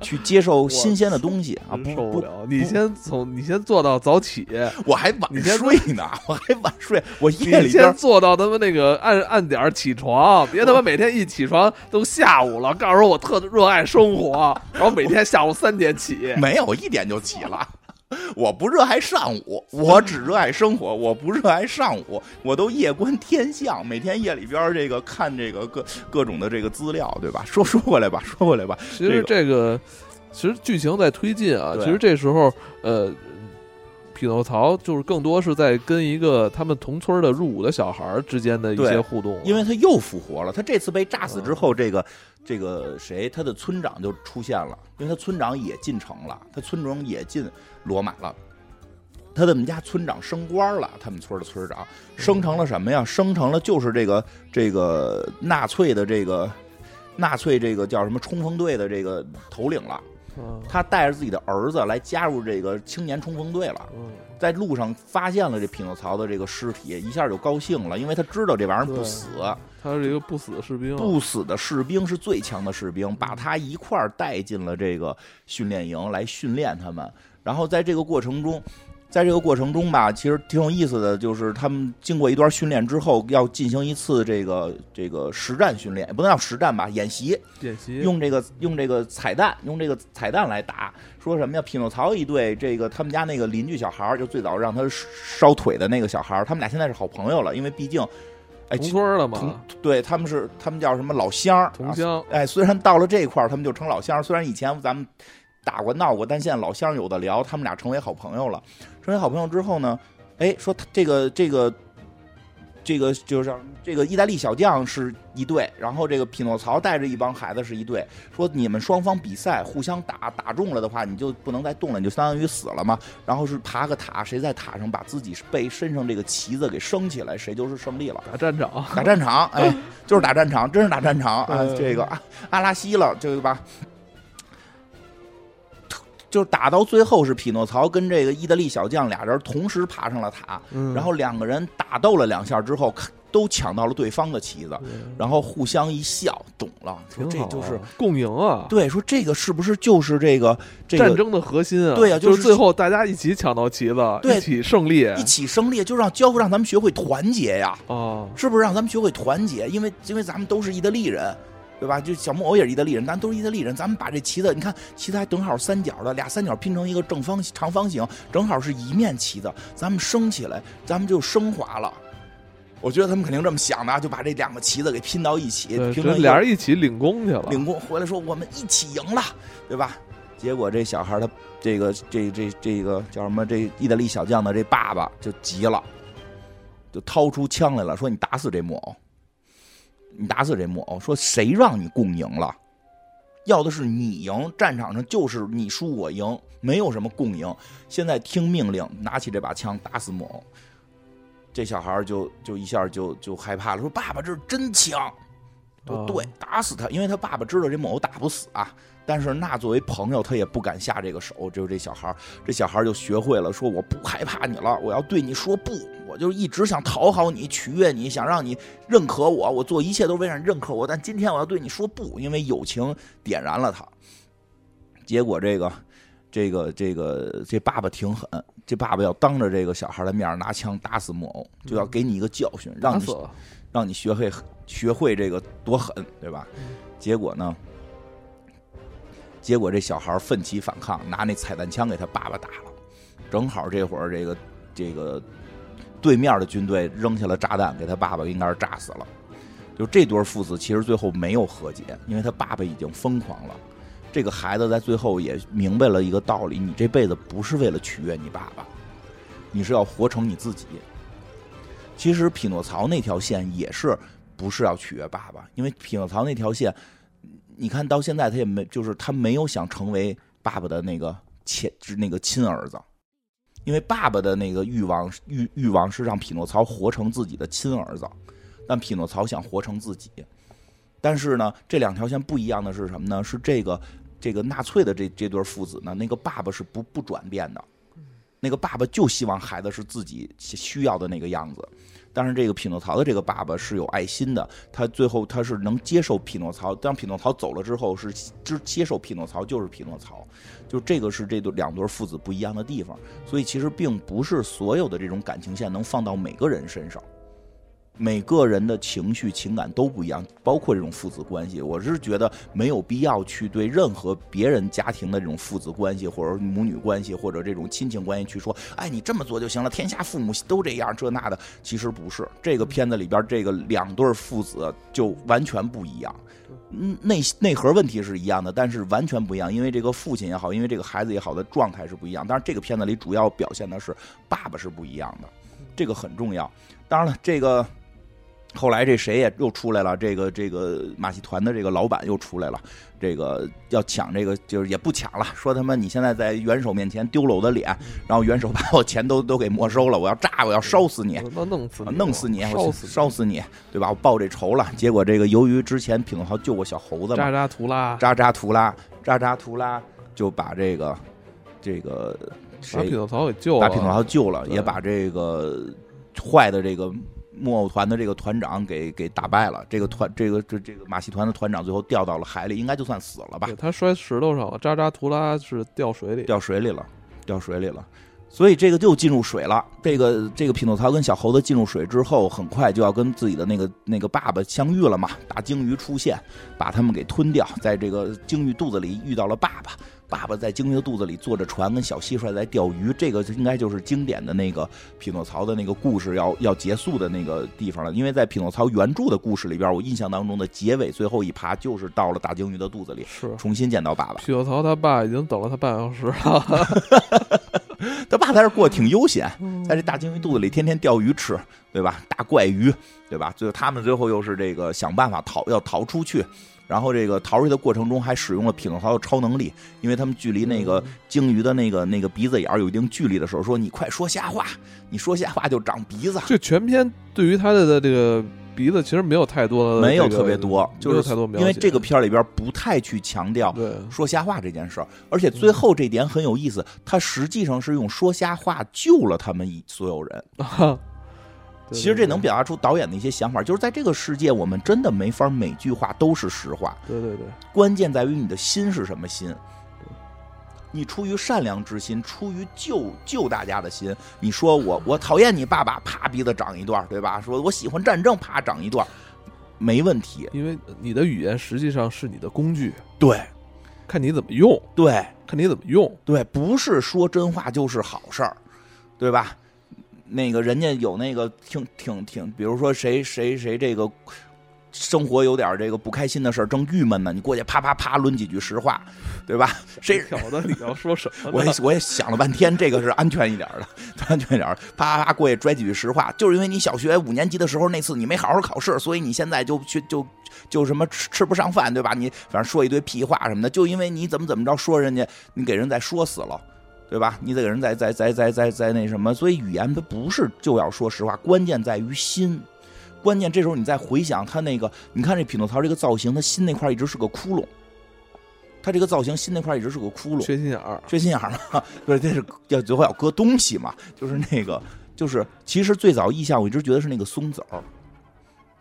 去接受新鲜的东西啊！受不了！你先从你先做到早起，我还晚睡呢，我还晚睡。我夜里先做到他妈那个按按点起床，别他妈每天一起床都下午了。告诉我特热爱生活，然后每天下午三点起。没有，我一点就起了。我不热爱上午，我只热爱生活。我不热爱上午，我都夜观天象，每天夜里边这个看这个各各种的这个资料，对吧？说说回来吧，说回来吧。其实这个，其实剧情在推进啊。其实这时候，呃，匹诺曹就是更多是在跟一个他们同村的入伍的小孩之间的一些互动，因为他又复活了。他这次被炸死之后，这个。这个谁，他的村长就出现了，因为他村长也进城了，他村长也进罗马了，他的们家村长升官了，他们村的村长升成了什么呀？升成了就是这个这个纳粹的这个纳粹这个叫什么冲锋队的这个头领了。他带着自己的儿子来加入这个青年冲锋队了。在路上发现了这匹诺曹的这个尸体，一下就高兴了，因为他知道这玩意儿不死。他是一个不死的士兵，不死的士兵是最强的士兵，把他一块儿带进了这个训练营来训练他们。然后在这个过程中。在这个过程中吧，其实挺有意思的，就是他们经过一段训练之后，要进行一次这个这个实战训练，也不能叫实战吧，演习。演习用这个用这个彩蛋，用这个彩蛋来打。说什么呀？匹诺曹一对这个他们家那个邻居小孩儿就最早让他烧腿的那个小孩儿他们俩现在是好朋友了，因为毕竟，哎，同村了嘛。对，他们是他们叫什么老乡同乡。哎，虽然到了这一块他们就成老乡。虽然以前咱们。打过闹过，但现在老乡有的聊，他们俩成为好朋友了。成为好朋友之后呢，哎，说他这个这个这个就是这个意大利小将是一队，然后这个匹诺曹带着一帮孩子是一队。说你们双方比赛互相打，打中了的话，你就不能再动了，你就相当于死了嘛。然后是爬个塔，谁在塔上把自己背身上这个旗子给升起来，谁就是胜利了。打战场，打战场，哎，就是打战场，真是打战场啊！这个阿阿拉西了，这个吧。就是打到最后是匹诺曹跟这个意大利小将俩人同时爬上了塔，然后两个人打斗了两下之后，都抢到了对方的旗子，然后互相一笑，懂了，说这就是共赢啊。对，说这个是不是就是这个战争的核心啊？对呀，就是最后大家一起抢到旗子，一起胜利，一起胜利，就让教父让咱们学会团结呀。哦，是不是让咱们学会团结？因为因为咱们都是意大利人。对吧？就小木偶也是意大利人，咱都是意大利人。咱们把这旗子，你看旗子还正好三角的，俩三角拼成一个正方长方形，正好是一面旗子。咱们升起来，咱们就升华了。我觉得他们肯定这么想的，就把这两个旗子给拼到一起，拼成俩人一起领功去了。领功回来说我们一起赢了，对吧？结果这小孩他这个这这这个叫什么？这意大利小将的这爸爸就急了，就掏出枪来了，说你打死这木偶。你打死这木偶，说谁让你共赢了？要的是你赢，战场上就是你输我赢，没有什么共赢。现在听命令，拿起这把枪打死木偶。这小孩就就一下就就害怕了，说：“爸爸，这是真枪。”说：“对，打死他，因为他爸爸知道这木偶打不死啊。”但是那作为朋友，他也不敢下这个手。只有这小孩这小孩就学会了说：“我不害怕你了，我要对你说不。我就一直想讨好你，取悦你，想让你认可我。我做一切都为了你认可我。但今天我要对你说不，因为友情点燃了他。结果这个，这个，这个，这爸爸挺狠。这爸爸要当着这个小孩的面拿枪打死木偶，就要给你一个教训，让你让你学会学会这个多狠，对吧？结果呢？结果这小孩奋起反抗，拿那彩弹枪给他爸爸打了。正好这会儿，这个这个对面的军队扔下了炸弹，给他爸爸应该是炸死了。就这对父子其实最后没有和解，因为他爸爸已经疯狂了。这个孩子在最后也明白了一个道理：你这辈子不是为了取悦你爸爸，你是要活成你自己。其实匹诺曹那条线也是不是要取悦爸爸，因为匹诺曹那条线。你看到现在，他也没，就是他没有想成为爸爸的那个亲，那个亲儿子，因为爸爸的那个欲望欲欲望是让匹诺曹活成自己的亲儿子，但匹诺曹想活成自己。但是呢，这两条线不一样的是什么呢？是这个这个纳粹的这这对父子呢，那个爸爸是不不转变的，那个爸爸就希望孩子是自己需要的那个样子。但是这个匹诺曹的这个爸爸是有爱心的，他最后他是能接受匹诺曹。当匹诺曹走了之后，是之接受匹诺曹就是匹诺曹，就这个是这对两对父子不一样的地方。所以其实并不是所有的这种感情线能放到每个人身上。每个人的情绪情感都不一样，包括这种父子关系。我是觉得没有必要去对任何别人家庭的这种父子关系，或者母女关系，或者这种亲情关系去说，哎，你这么做就行了，天下父母都这样，这那的，其实不是。这个片子里边这个两对父子就完全不一样，内内核问题是一样的，但是完全不一样。因为这个父亲也好，因为这个孩子也好的状态是不一样。但是这个片子里主要表现的是爸爸是不一样的，这个很重要。当然了，这个。后来这谁也又出来了，这个这个马戏团的这个老板又出来了，这个要抢这个就是也不抢了，说他妈你现在在元首面前丢了我的脸，然后元首把我钱都都给没收了，我要炸，我要烧死你，那弄死弄死你，烧死烧死你，对吧？我报这仇了。结果这个由于之前匹诺曹救过小猴子嘛，扎扎图拉，扎扎图拉，扎扎图拉就把这个这个把匹诺曹给救了，把匹诺曹救了，也把这个坏的这个。木偶团的这个团长给给打败了，这个团这个这这个马戏团的团长最后掉到了海里，应该就算死了吧？他摔石头上了，扎扎图拉是掉水里，掉水里了，掉水里了。所以这个就进入水了。这个这个匹诺曹跟小猴子进入水之后，很快就要跟自己的那个那个爸爸相遇了嘛。大鲸鱼出现，把他们给吞掉，在这个鲸鱼肚子里遇到了爸爸。爸爸在鲸鱼的肚子里坐着船，跟小蟋蟀在钓鱼。这个应该就是经典的那个匹诺曹的那个故事要要结束的那个地方了。因为在匹诺曹原著的故事里边，我印象当中的结尾最后一爬就是到了大鲸鱼的肚子里，是重新见到爸爸。匹诺曹他爸已经等了他半小时了。他爸在这过得挺悠闲，在这大鲸鱼肚子里天天钓鱼吃，对吧？大怪鱼，对吧？最后他们最后又是这个想办法逃，要逃出去。然后这个逃出去的过程中，还使用了匹诺曹的超能力，因为他们距离那个鲸鱼的那个那个鼻子眼有一定距离的时候，说你快说瞎话，你说瞎话就长鼻子。这全篇对于他的这个鼻子其实没有太多，没有特别多，就是太多，因为这个片里边不太去强调说瞎话这件事儿，而且最后这点很有意思，他实际上是用说瞎话救了他们一所有人。其实这能表达出导演的一些想法，就是在这个世界，我们真的没法每句话都是实话。对对对，关键在于你的心是什么心。你出于善良之心，出于救救大家的心，你说我我讨厌你爸爸，啪鼻子长一段，对吧？说我喜欢战争，啪长一段，没问题。因为你的语言实际上是你的工具，对，看你怎么用，对，看你怎么用，对，不是说真话就是好事儿，对吧？那个人家有那个挺挺挺，比如说谁谁谁这个生活有点这个不开心的事儿，正郁闷呢，你过去啪啪啪抡几句实话，对吧？谁挑的你要说什么？我也我也想了半天，这个是安全一点的，安全一点。啪啪啪过去拽几句实话，就是因为你小学五年级的时候那次你没好好考试，所以你现在就去就就什么吃吃不上饭，对吧？你反正说一堆屁话什么的，就因为你怎么怎么着说人家，你给人再说死了。对吧？你得给人再再再再再再那什么，所以语言它不是就要说实话，关键在于心。关键这时候你再回想他那个，你看这匹诺曹这个造型，他心那块一直是个窟窿。他这个造型心那块一直是个窟窿，缺心眼儿，缺心眼儿嘛？对，这是要最后要搁东西嘛？就是那个，就是其实最早意象我一直觉得是那个松子儿，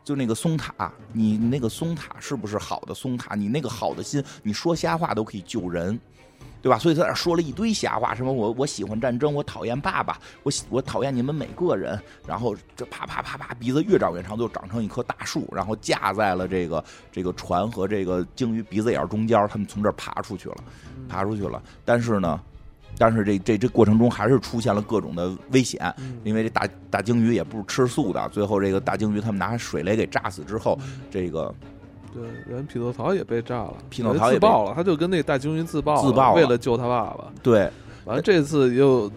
就那个松塔。你那个松塔是不是好的松塔？你那个好的心，你说瞎话都可以救人。对吧？所以他那说了一堆瞎话，什么我我喜欢战争，我讨厌爸爸，我喜我讨厌你们每个人。然后这啪啪啪啪，鼻子越长越长，就长成一棵大树，然后架在了这个这个船和这个鲸鱼鼻子眼中间。他们从这儿爬出去了，爬出去了。但是呢，但是这这这过程中还是出现了各种的危险，因为这大大鲸鱼也不是吃素的。最后这个大鲸鱼他们拿水雷给炸死之后，这个。对，人匹诺曹也被炸了，匹诺曹自爆了，他就跟那大鲸鱼自爆，自爆为了救他爸爸。对，完了这次又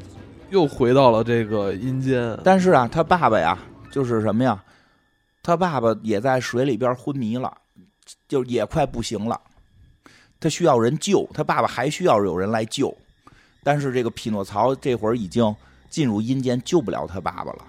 又回到了这个阴间。但是啊，他爸爸呀，就是什么呀？他爸爸也在水里边昏迷了，就也快不行了。他需要人救，他爸爸还需要有人来救。但是这个匹诺曹这会儿已经进入阴间，救不了他爸爸了。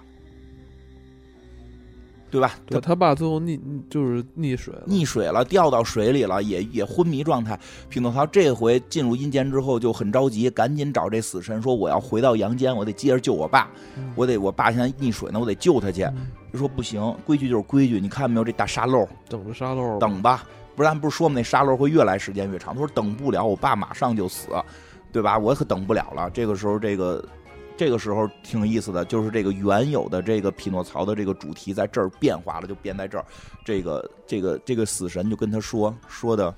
对吧？对他爸最后溺就是溺水，溺水了，掉到水里了，也也昏迷状态。匹诺曹这回进入阴间之后就很着急，赶紧找这死神说：“我要回到阳间，我得接着救我爸，我得我爸现在溺水呢，我得救他去。”就说不行，规矩就是规矩，你看没有这大沙漏，等着沙漏，等吧，不然不是说嘛，那沙漏会越来时间越长。他说等不了，我爸马上就死，对吧？我可等不了了。这个时候，这个。这个时候挺有意思的，就是这个原有的这个匹诺曹的这个主题在这儿变化了，就变在这儿。这个这个这个死神就跟他说说的，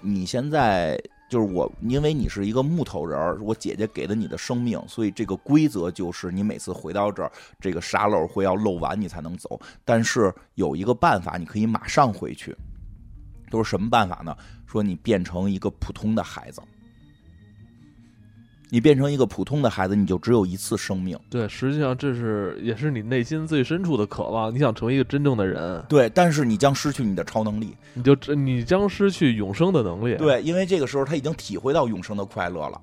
你现在就是我，因为你是一个木头人儿我姐姐给了你的生命，所以这个规则就是你每次回到这儿，这个沙漏会要漏完你才能走。但是有一个办法，你可以马上回去。都是什么办法呢？说你变成一个普通的孩子。你变成一个普通的孩子，你就只有一次生命。对，实际上这是也是你内心最深处的渴望。你想成为一个真正的人。对，但是你将失去你的超能力，你就你将失去永生的能力。对，因为这个时候他已经体会到永生的快乐了，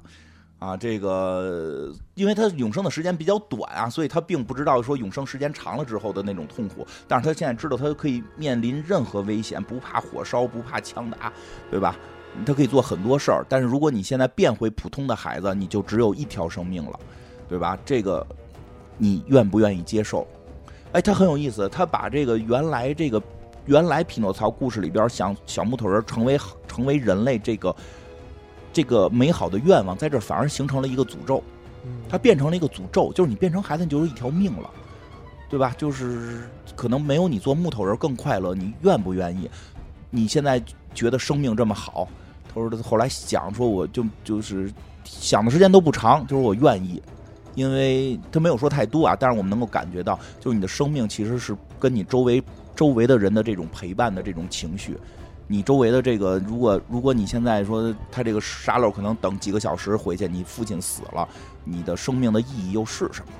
啊，这个因为他永生的时间比较短啊，所以他并不知道说永生时间长了之后的那种痛苦。但是他现在知道他可以面临任何危险，不怕火烧，不怕枪打，对吧？他可以做很多事儿，但是如果你现在变回普通的孩子，你就只有一条生命了，对吧？这个你愿不愿意接受？哎，他很有意思，他把这个原来这个原来匹诺曹故事里边想小木头人成为成为人类这个这个美好的愿望，在这反而形成了一个诅咒，它变成了一个诅咒，就是你变成孩子，你就是一条命了，对吧？就是可能没有你做木头人更快乐，你愿不愿意？你现在觉得生命这么好？他说：“后来想说，我就就是想的时间都不长，就是我愿意，因为他没有说太多啊。但是我们能够感觉到，就是你的生命其实是跟你周围周围的人的这种陪伴的这种情绪，你周围的这个，如果如果你现在说他这个沙漏可能等几个小时回去，你父亲死了，你的生命的意义又是什么？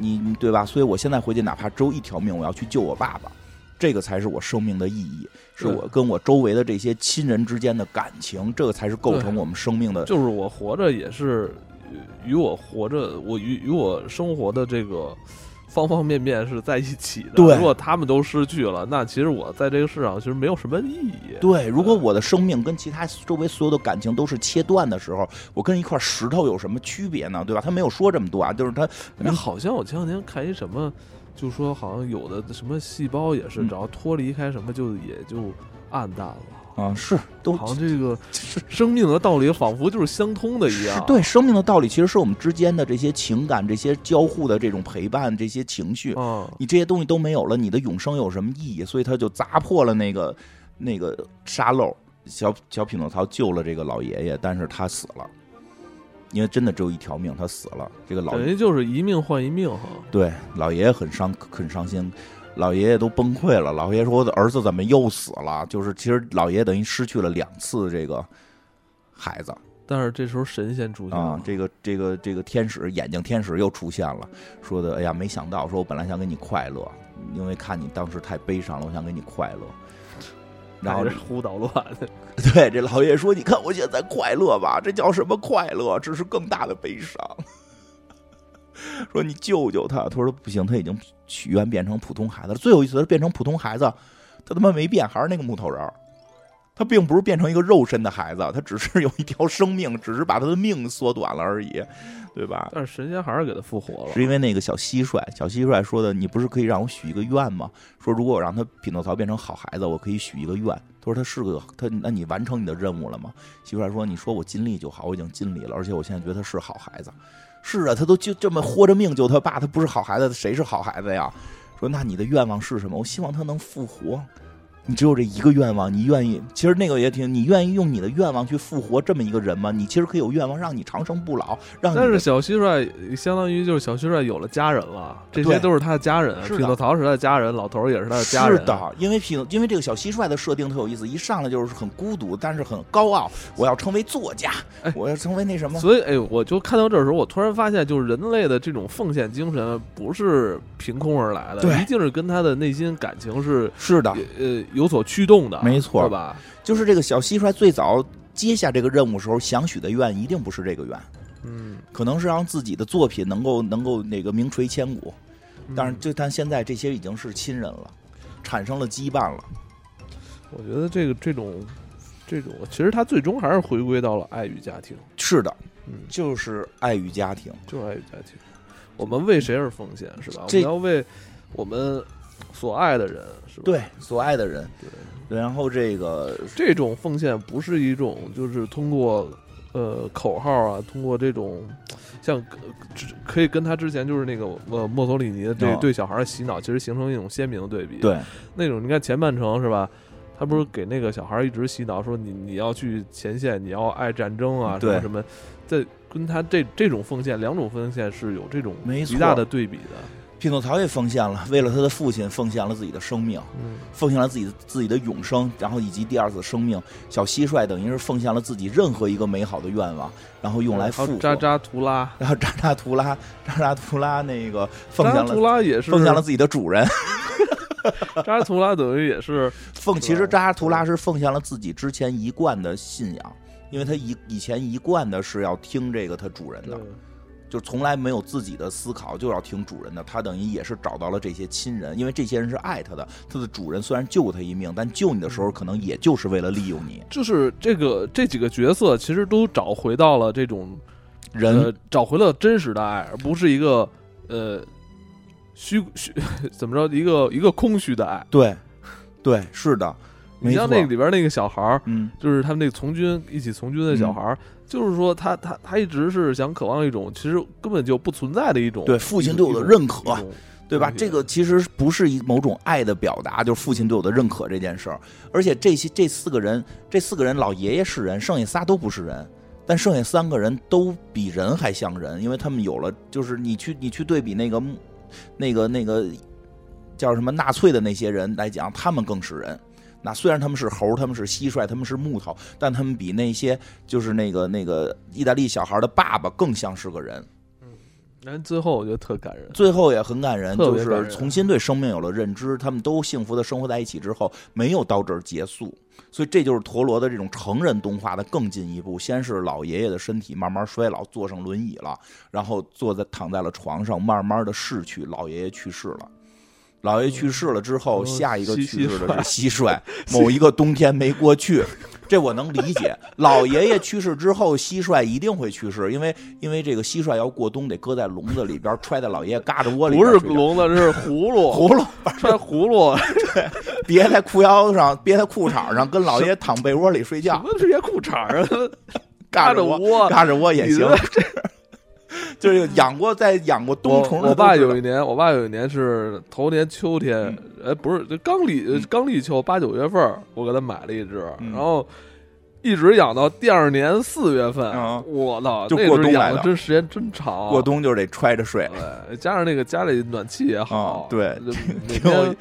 你对吧？所以我现在回去，哪怕只有一条命，我要去救我爸爸，这个才是我生命的意义，是我跟我周围的这些亲人之间的感情，这个才是构成我们生命的。就是我活着也是与我活着，我与与我生活的这个。方方面面是在一起的。对，如果他们都失去了，那其实我在这个世上其实没有什么意义。对，如果我的生命跟其他周围所有的感情都是切断的时候，我跟一块石头有什么区别呢？对吧？他没有说这么多啊，就是他。好像我前两天看一什么，就说好像有的什么细胞也是，只要脱离开什么，就也就暗淡了。啊，是都好像这个 生命的道理仿佛就是相通的一样。对，生命的道理其实是我们之间的这些情感、这些交互的这种陪伴、这些情绪。啊，你这些东西都没有了，你的永生有什么意义？所以他就砸破了那个那个沙漏。小小匹诺曹救了这个老爷爷，但是他死了，因为真的只有一条命，他死了。这个老等于就是一命换一命哈。对，老爷爷很伤，很伤心。老爷爷都崩溃了。老爷爷说：“我的儿子怎么又死了？”就是其实老爷爷等于失去了两次这个孩子。但是这时候神仙出现啊，这个这个这个天使眼睛天使又出现了，说的：“哎呀，没想到，说我本来想给你快乐，因为看你当时太悲伤了，我想给你快乐。”然后胡捣乱。对，这老爷爷说：“你看我现在快乐吧？这叫什么快乐？这是更大的悲伤。”说你救救他，他说不行，他已经许愿变成普通孩子了。最后一次他变成普通孩子，他他妈没变，还是那个木头人。他并不是变成一个肉身的孩子，他只是有一条生命，只是把他的命缩短了而已，对吧？但是神仙还是给他复活了，是因为那个小蟋蟀，小蟋蟀说的，你不是可以让我许一个愿吗？说如果我让他匹诺曹变成好孩子，我可以许一个愿。他说他是个他，那你完成你的任务了吗？蟋蟀说，你说我尽力就好，我已经尽力了，而且我现在觉得他是好孩子。是啊，他都就这么豁着命救他爸，他不是好孩子，谁是好孩子呀？说那你的愿望是什么？我希望他能复活。你只有这一个愿望，你愿意？其实那个也挺，你愿意用你的愿望去复活这么一个人吗？你其实可以有愿望，让你长生不老。让但是小蟋蟀相当于就是小蟋蟀有了家人了，这些都是他的家人。匹诺曹是他的家人，老头也是他的家人。是的，因为匹诺，因为这个小蟋蟀的设定特有意思，一上来就是很孤独，但是很高傲。我要成为作家，我要成为那什么。所以，哎，我就看到这时候，我突然发现，就是人类的这种奉献精神不是凭空而来的，一定是跟他的内心感情是是的，呃，有所驱动的。没错，吧？就是这个小蟋蟀最早接下这个任务时候想许的愿，一定不是这个愿，嗯，可能是让自己的作品能够能够那个名垂千古。但是，就但现在这些已经是亲人了，产生了羁绊了。我觉得这个这种这种，其实他最终还是回归到了爱与家庭。是的，嗯，就是爱与家庭，就是爱与家庭。我们为谁而奉献？是吧？我们要为我们所爱的人。是吧对，所爱的人，对，然后这个这种奉献不是一种，就是通过呃口号啊，通过这种像可以跟他之前就是那个呃墨索里尼的对对小孩的洗脑，其实形成一种鲜明的对比。对，那种你看前半程是吧？他不是给那个小孩一直洗脑，说你你要去前线，你要爱战争啊，什么什么，在跟他这这种奉献，两种奉献是有这种极大的对比的。匹诺曹也奉献了，为了他的父亲奉献了自己的生命，奉献了自己自己的永生，然后以及第二次生命。小蟋蟀等于是奉献了自己任何一个美好的愿望，然后用来复活。扎扎图拉，然后扎扎图拉，扎扎图拉那个奉献了，图拉也是奉献了自己的主人。扎图拉等于也是 奉，其实扎图拉是奉献了自己之前一贯的信仰，因为他以以前一贯的是要听这个他主人的。就从来没有自己的思考，就要听主人的。他等于也是找到了这些亲人，因为这些人是爱他的。他的主人虽然救他一命，但救你的时候可能也就是为了利用你。就是这个这几个角色其实都找回到了这种人，找回了真实的爱，而不是一个呃虚虚 怎么着一个一个空虚的爱。对，对，是的。你像那里边那个小孩儿，嗯，就是他们那个从军一起从军的小孩儿。就是说，他他他一直是想渴望一种其实根本就不存在的一种对父亲对我的认可，对吧？这个其实不是一某种爱的表达，就是父亲对我的认可这件事儿。而且这些这四个人，这四个人老爷爷是人，剩下仨都不是人，但剩下三个人都比人还像人，因为他们有了，就是你去你去对比那个那个那个叫什么纳粹的那些人来讲，他们更是人。那虽然他们是猴，他们是蟋蟀，他们是木头，但他们比那些就是那个那个意大利小孩的爸爸更像是个人。嗯但最后我觉得特感人，最后也很感人，就是重新对生命有了认知，他们都幸福的生活在一起之后，没有到这儿结束。所以这就是陀螺的这种成人动画的更进一步。先是老爷爷的身体慢慢衰老，坐上轮椅了，然后坐在躺在了床上，慢慢的逝去。老爷爷去世了，老爷爷去世了之后，嗯下一个去世的是蟋蟀。某一个冬天没过去，这我能理解。老爷爷去世之后，蟋蟀一定会去世，因为因为这个蟋蟀要过冬，得搁在笼子里边，揣在老爷爷嘎着窝里不。是笼子，这是葫芦，葫芦揣葫芦，对别在裤腰上，别在裤衩上，跟老爷爷躺被窝里睡什觉，么直接裤衩儿啊？嘎着着窝嘎着窝也行这。就是养过，在养过冬虫我爸有一年，我爸有一年是头年秋天，哎，不是，就刚立刚立秋八九月份，我给他买了一只，嗯然后一直养到第二年四月份嗯，我操，就过冬来的的真时间真长，过冬就得揣着睡。加上那个家里暖气也好，啊对就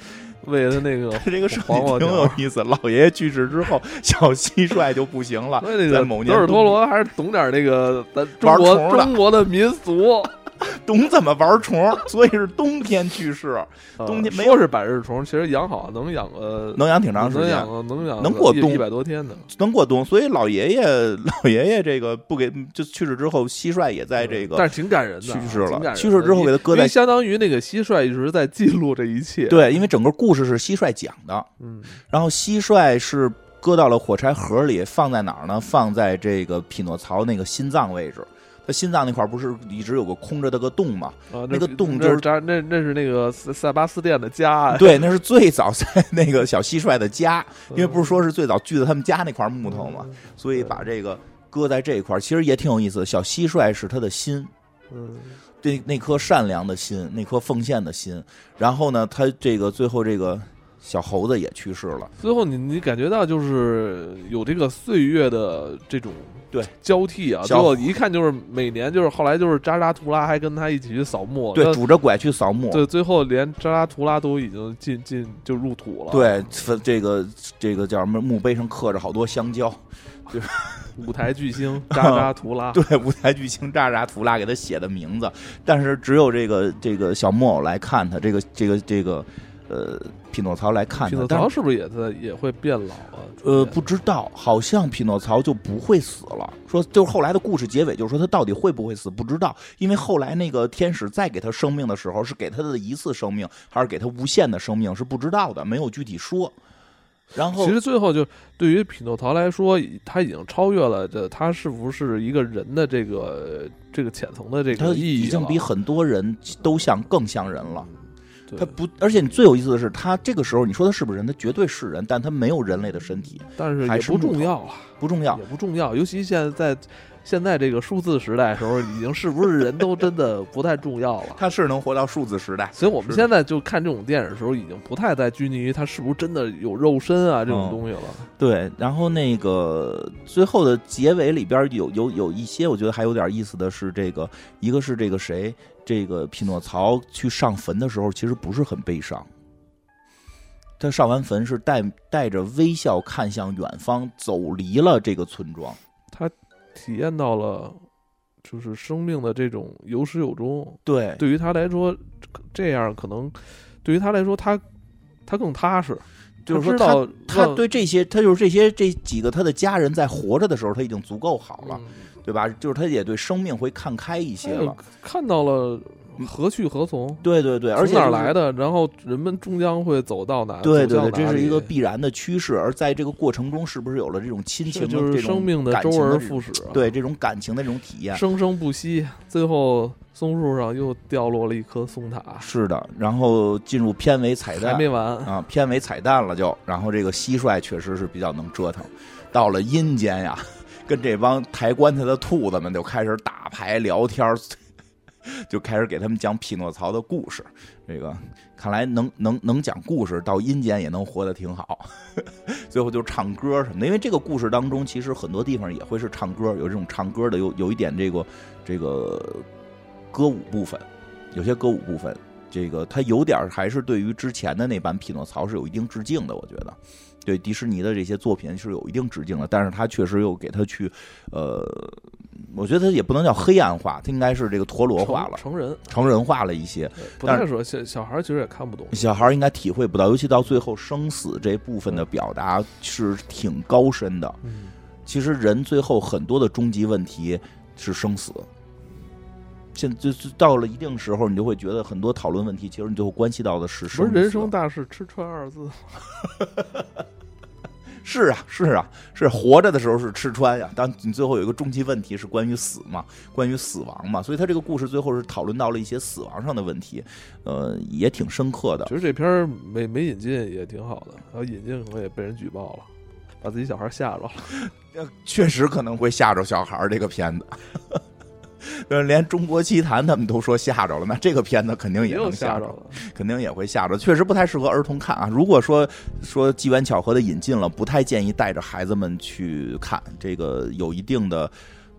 喂它那个 这个设计黄瓜挺有意思。老爷爷去世之后，小蟋蟀就不行了，在某年德尔托罗还是懂点那个咱中国中国的民俗，懂怎么玩虫，所以是冬天去世，冬天没有呃是百日虫，其实养好能养个 能养挺长时间能养。能养能过冬一一百多天的。能过冬，所以老爷爷老爷爷这个不给就去世之后，蟋蟀也在这个但是挺感人的，去世了去世之后给它搁在相当于那个蟋蟀一直在记录这一切。，对，因为整个故事是蟋蟀讲的，嗯，然后蟋蟀是搁到了火柴盒里，放在哪儿呢？放在这个匹诺曹那个心脏位置。他心脏那块儿不是一直有个空着的个洞吗？啊，那个洞就是扎那那是那个塞塞巴斯店的家，对，那是最早在 那个小蟋蟀的家，因为不是嗯说是最早锯的他们家那块木头嘛，所以把这个搁在这一块，其实也挺有意思的。小蟋蟀是他的心，嗯，对那颗善良的心，那颗奉献的心。然后呢，他这个最后这个小猴子也去世了。最后你你感觉到就是有这个岁月的这种对交替啊，最小后一看就是每年就是后来就是扎扎图拉还跟他一起去扫墓，对，拄着拐去扫墓。对，最后连扎扎图拉都已经进进就入土了，对，这个这个叫什么？墓碑上刻着好多香蕉。就是 舞台巨星 扎扎图拉，对，舞台巨星扎扎图拉给他写的名字，但是只有这个这个小木偶来看他，这个这个这个呃匹诺曹来看匹诺，曹是不是也在也会变老啊？呃不知道，好像匹诺曹就不会死了。说就是后来的故事结尾就是说他到底会不会死不知道，因为后来那个天使再给他生命的时候是给他的一次生命，还是给他无限的生命是不知道的，没有具体说。然后其实最后就对于匹诺曹来说，他已经超越了这他是不是一个人的这个这个浅层的这个意义已经比很多人都像更像人了。对他不，而且你最有意思的是，他这个时候你说他是不是人？他绝对是人，但他没有人类的身体，但是也不重要啊，不重要也。不重要。尤其现在在现在这个数字时代的时候，已经是不是人都真的不太重要了。他是能活到数字时代，所以我们现在就看这种电影的时候，已经不太再拘泥于他是不是真的有肉身啊这种嗯东西了。对。然后那个最后的结尾里边有有有一些我觉得还有点意思的是，这个一个是这个谁，这个匹诺曹去上坟的时候，其实不是很悲伤。他上完坟是带带着微笑看向远方，走离了这个村庄。体验到了就是生命的这种有始有终。对，对于他来说，这样可能对于他来说，他他更踏实，就是说知道他对这些，他就是这些这几个他的家人在活着的时候，他已经足够好了，嗯对吧？就是他也对生命会看开一些了。看到了何去何从，对对对，而且就是哪儿来？的，然后人们终将会走到哪？对对对，这是一个必然的趋势。而在这个过程中，是不是有了这种亲情的这就是生命的感周而复始啊，对这种感情的这种体验？生生不息。最后松树上又掉落了一颗松塔，是的。然后进入片尾彩还蛋没完。啊，片尾彩蛋了就。然后这个蟋蟀确实是比较能折腾，到了阴间呀，跟这帮抬棺材的兔子们就开始打牌聊天儿，就开始给他们讲匹诺曹的故事。这个看来能能能讲故事，到阴间也能活得挺好。最后就唱歌什么的，因为这个故事当中，其实很多地方也会是唱歌，有这种唱歌的，有有一点这个这个歌舞部分，有些歌舞部分。这个它有点还是对于之前的那版匹诺曹是有一定致敬的，我觉得，对迪士尼的这些作品是有一定致敬的，但是他确实又给他去，呃，我觉得他也不能叫黑暗化，它应该是这个陀螺化了，成人成人化了一些。不太说小小孩其实也看不懂，小孩应该体会不到，尤其到最后生死这部分的表达是挺高深的。嗯，其实人最后很多的终极问题是生死。现就就到了一定时候，你就会觉得很多讨论问题，其实你最后关系到的是不是人生大事吃穿二字。是啊，是啊，是活着的时候是吃穿呀。但你最后有一个终极问题是关于死嘛，关于死亡嘛，所以他这个故事最后是讨论到了一些死亡上的问题，呃，也挺深刻的。其实这片儿没没引进也挺好的，然后引进可能也被人举报了，把自己小孩吓着了。确实可能会吓着小孩这个片子。呃，连中国奇谭他们都说吓着了，那这个片子肯定也能吓着，肯定也会吓着。确实不太适合儿童看啊。如果说说机缘巧合的引进了，不太建议带着孩子们去看。这个有一定的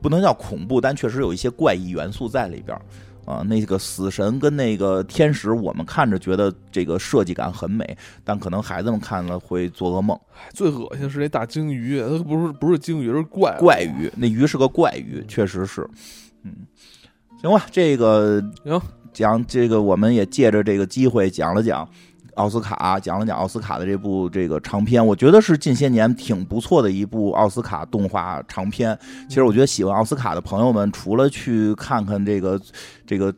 不能叫恐怖，但确实有一些怪异元素在里边啊。那个死神跟那个天使，我们看着觉得这个设计感很美，但可能孩子们看了会做噩梦。最恶心是那大鲸鱼，它不是不是鲸鱼，是怪怪鱼。那鱼是个怪鱼，确实是。嗯，行吧，这个行讲这个，我们也借着这个机会讲了讲奥斯卡，讲了讲奥斯卡的这部这个长片，我觉得是近些年挺不错的一部奥斯卡动画长片。其实我觉得喜欢奥斯卡的朋友们，除了去看看这个这个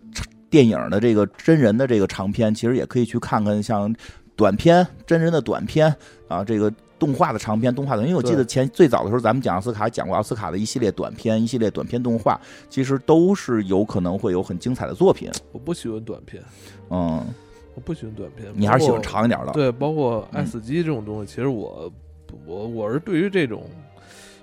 电影的这个真人的这个长片，其实也可以去看看像短片真人的短片啊，这个。动画的长片，动画的，因为我记得前最早的时候，咱们讲奥斯卡讲过奥斯卡的一系列短片，一系列短片动画，其实都是有可能会有很精彩的作品。我不喜欢短片，嗯，我不喜欢短片，你还是喜欢长一点的。对，包括爱死机这种东西，其实我我我是对于这种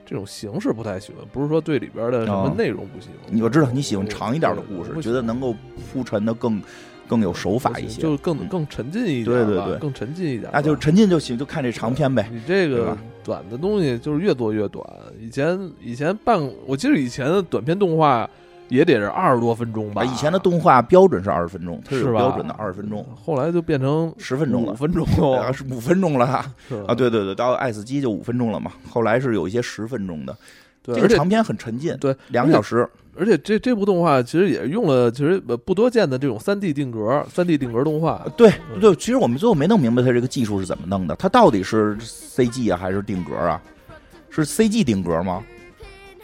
这种形式不太喜欢，不是说对里边的什么内容不喜欢。我知道你喜欢长一点的故事，觉得能够铺陈的更。更有手法一些，就更更沉浸一点，对对对，更沉浸一点。那就沉浸就行，就看这长篇呗。你这个短的东西就是越做越短。以前以前半，我记得以前的短片动画也得是二十多分钟吧。以前的动画标准是二十分钟，它是标准的二十分钟。后来就变成十分钟了，五分钟 啊，是五分钟了啊！对对对，到爱死机就五分钟了嘛。后来是有一些十分钟的。这个长篇很沉浸，对，两个小时。而且这这部动画其实也用了其实不多见的这种三 D 定格、三 D 定格动画。对对，其实我们最后没弄明白它这个技术是怎么弄的，它到底是 CG 啊还是定格啊？是 CG 定格吗？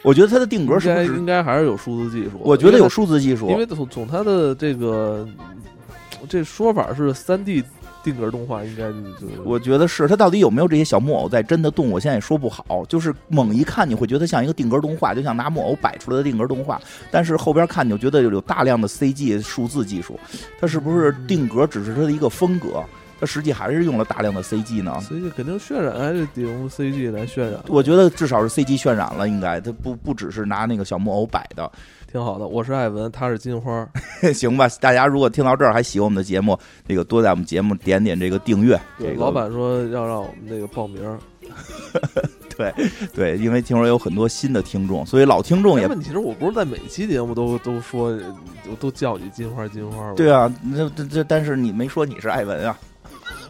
我觉得它的定格是不是应该还是有数字技术？我觉得有数字技术，因为从从它的这个这说法是三 D。定格动画应该就我觉得是它到底有没有这些小木偶在真的动，我现在也说不好。就是猛一看你会觉得像一个定格动画，就像拿木偶摆出来的定格动画。但是后边看你就觉得有大量的 CG 数字技术，它是不是定格只是它的一个风格？它实际还是用了大量的 CG 呢？CG 肯定渲染还是得用 CG 来渲染。我觉得至少是 CG 渲染了，应该它不不只是拿那个小木偶摆的。挺好的，我是艾文，他是金花，行吧？大家如果听到这儿还喜欢我们的节目，那个多在我们节目点点这个订阅。这个老板说要让我们那个报名，对对，因为听说有很多新的听众，所以老听众也问题是，我不是在每期节目都都说都叫你金花金花吗？对啊，那这这但是你没说你是艾文啊。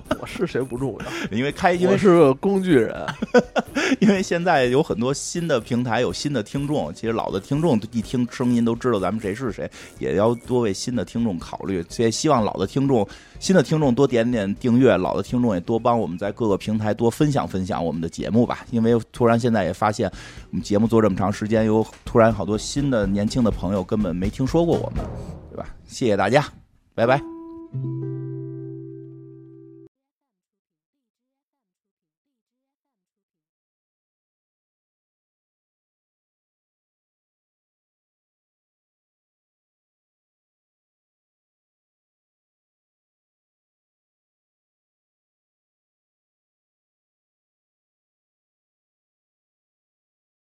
我是谁不重要，因为开因为是个工具人，因为现在有很多新的平台，有新的听众。其实老的听众一听声音都知道咱们谁是谁，也要多为新的听众考虑。所以希望老的听众、新的听众多点点订阅，老的听众也多帮我们在各个平台多分享分享我们的节目吧。因为突然现在也发现，我们节目做这么长时间，有突然好多新的年轻的朋友根本没听说过我们，对吧？谢谢大家，拜拜。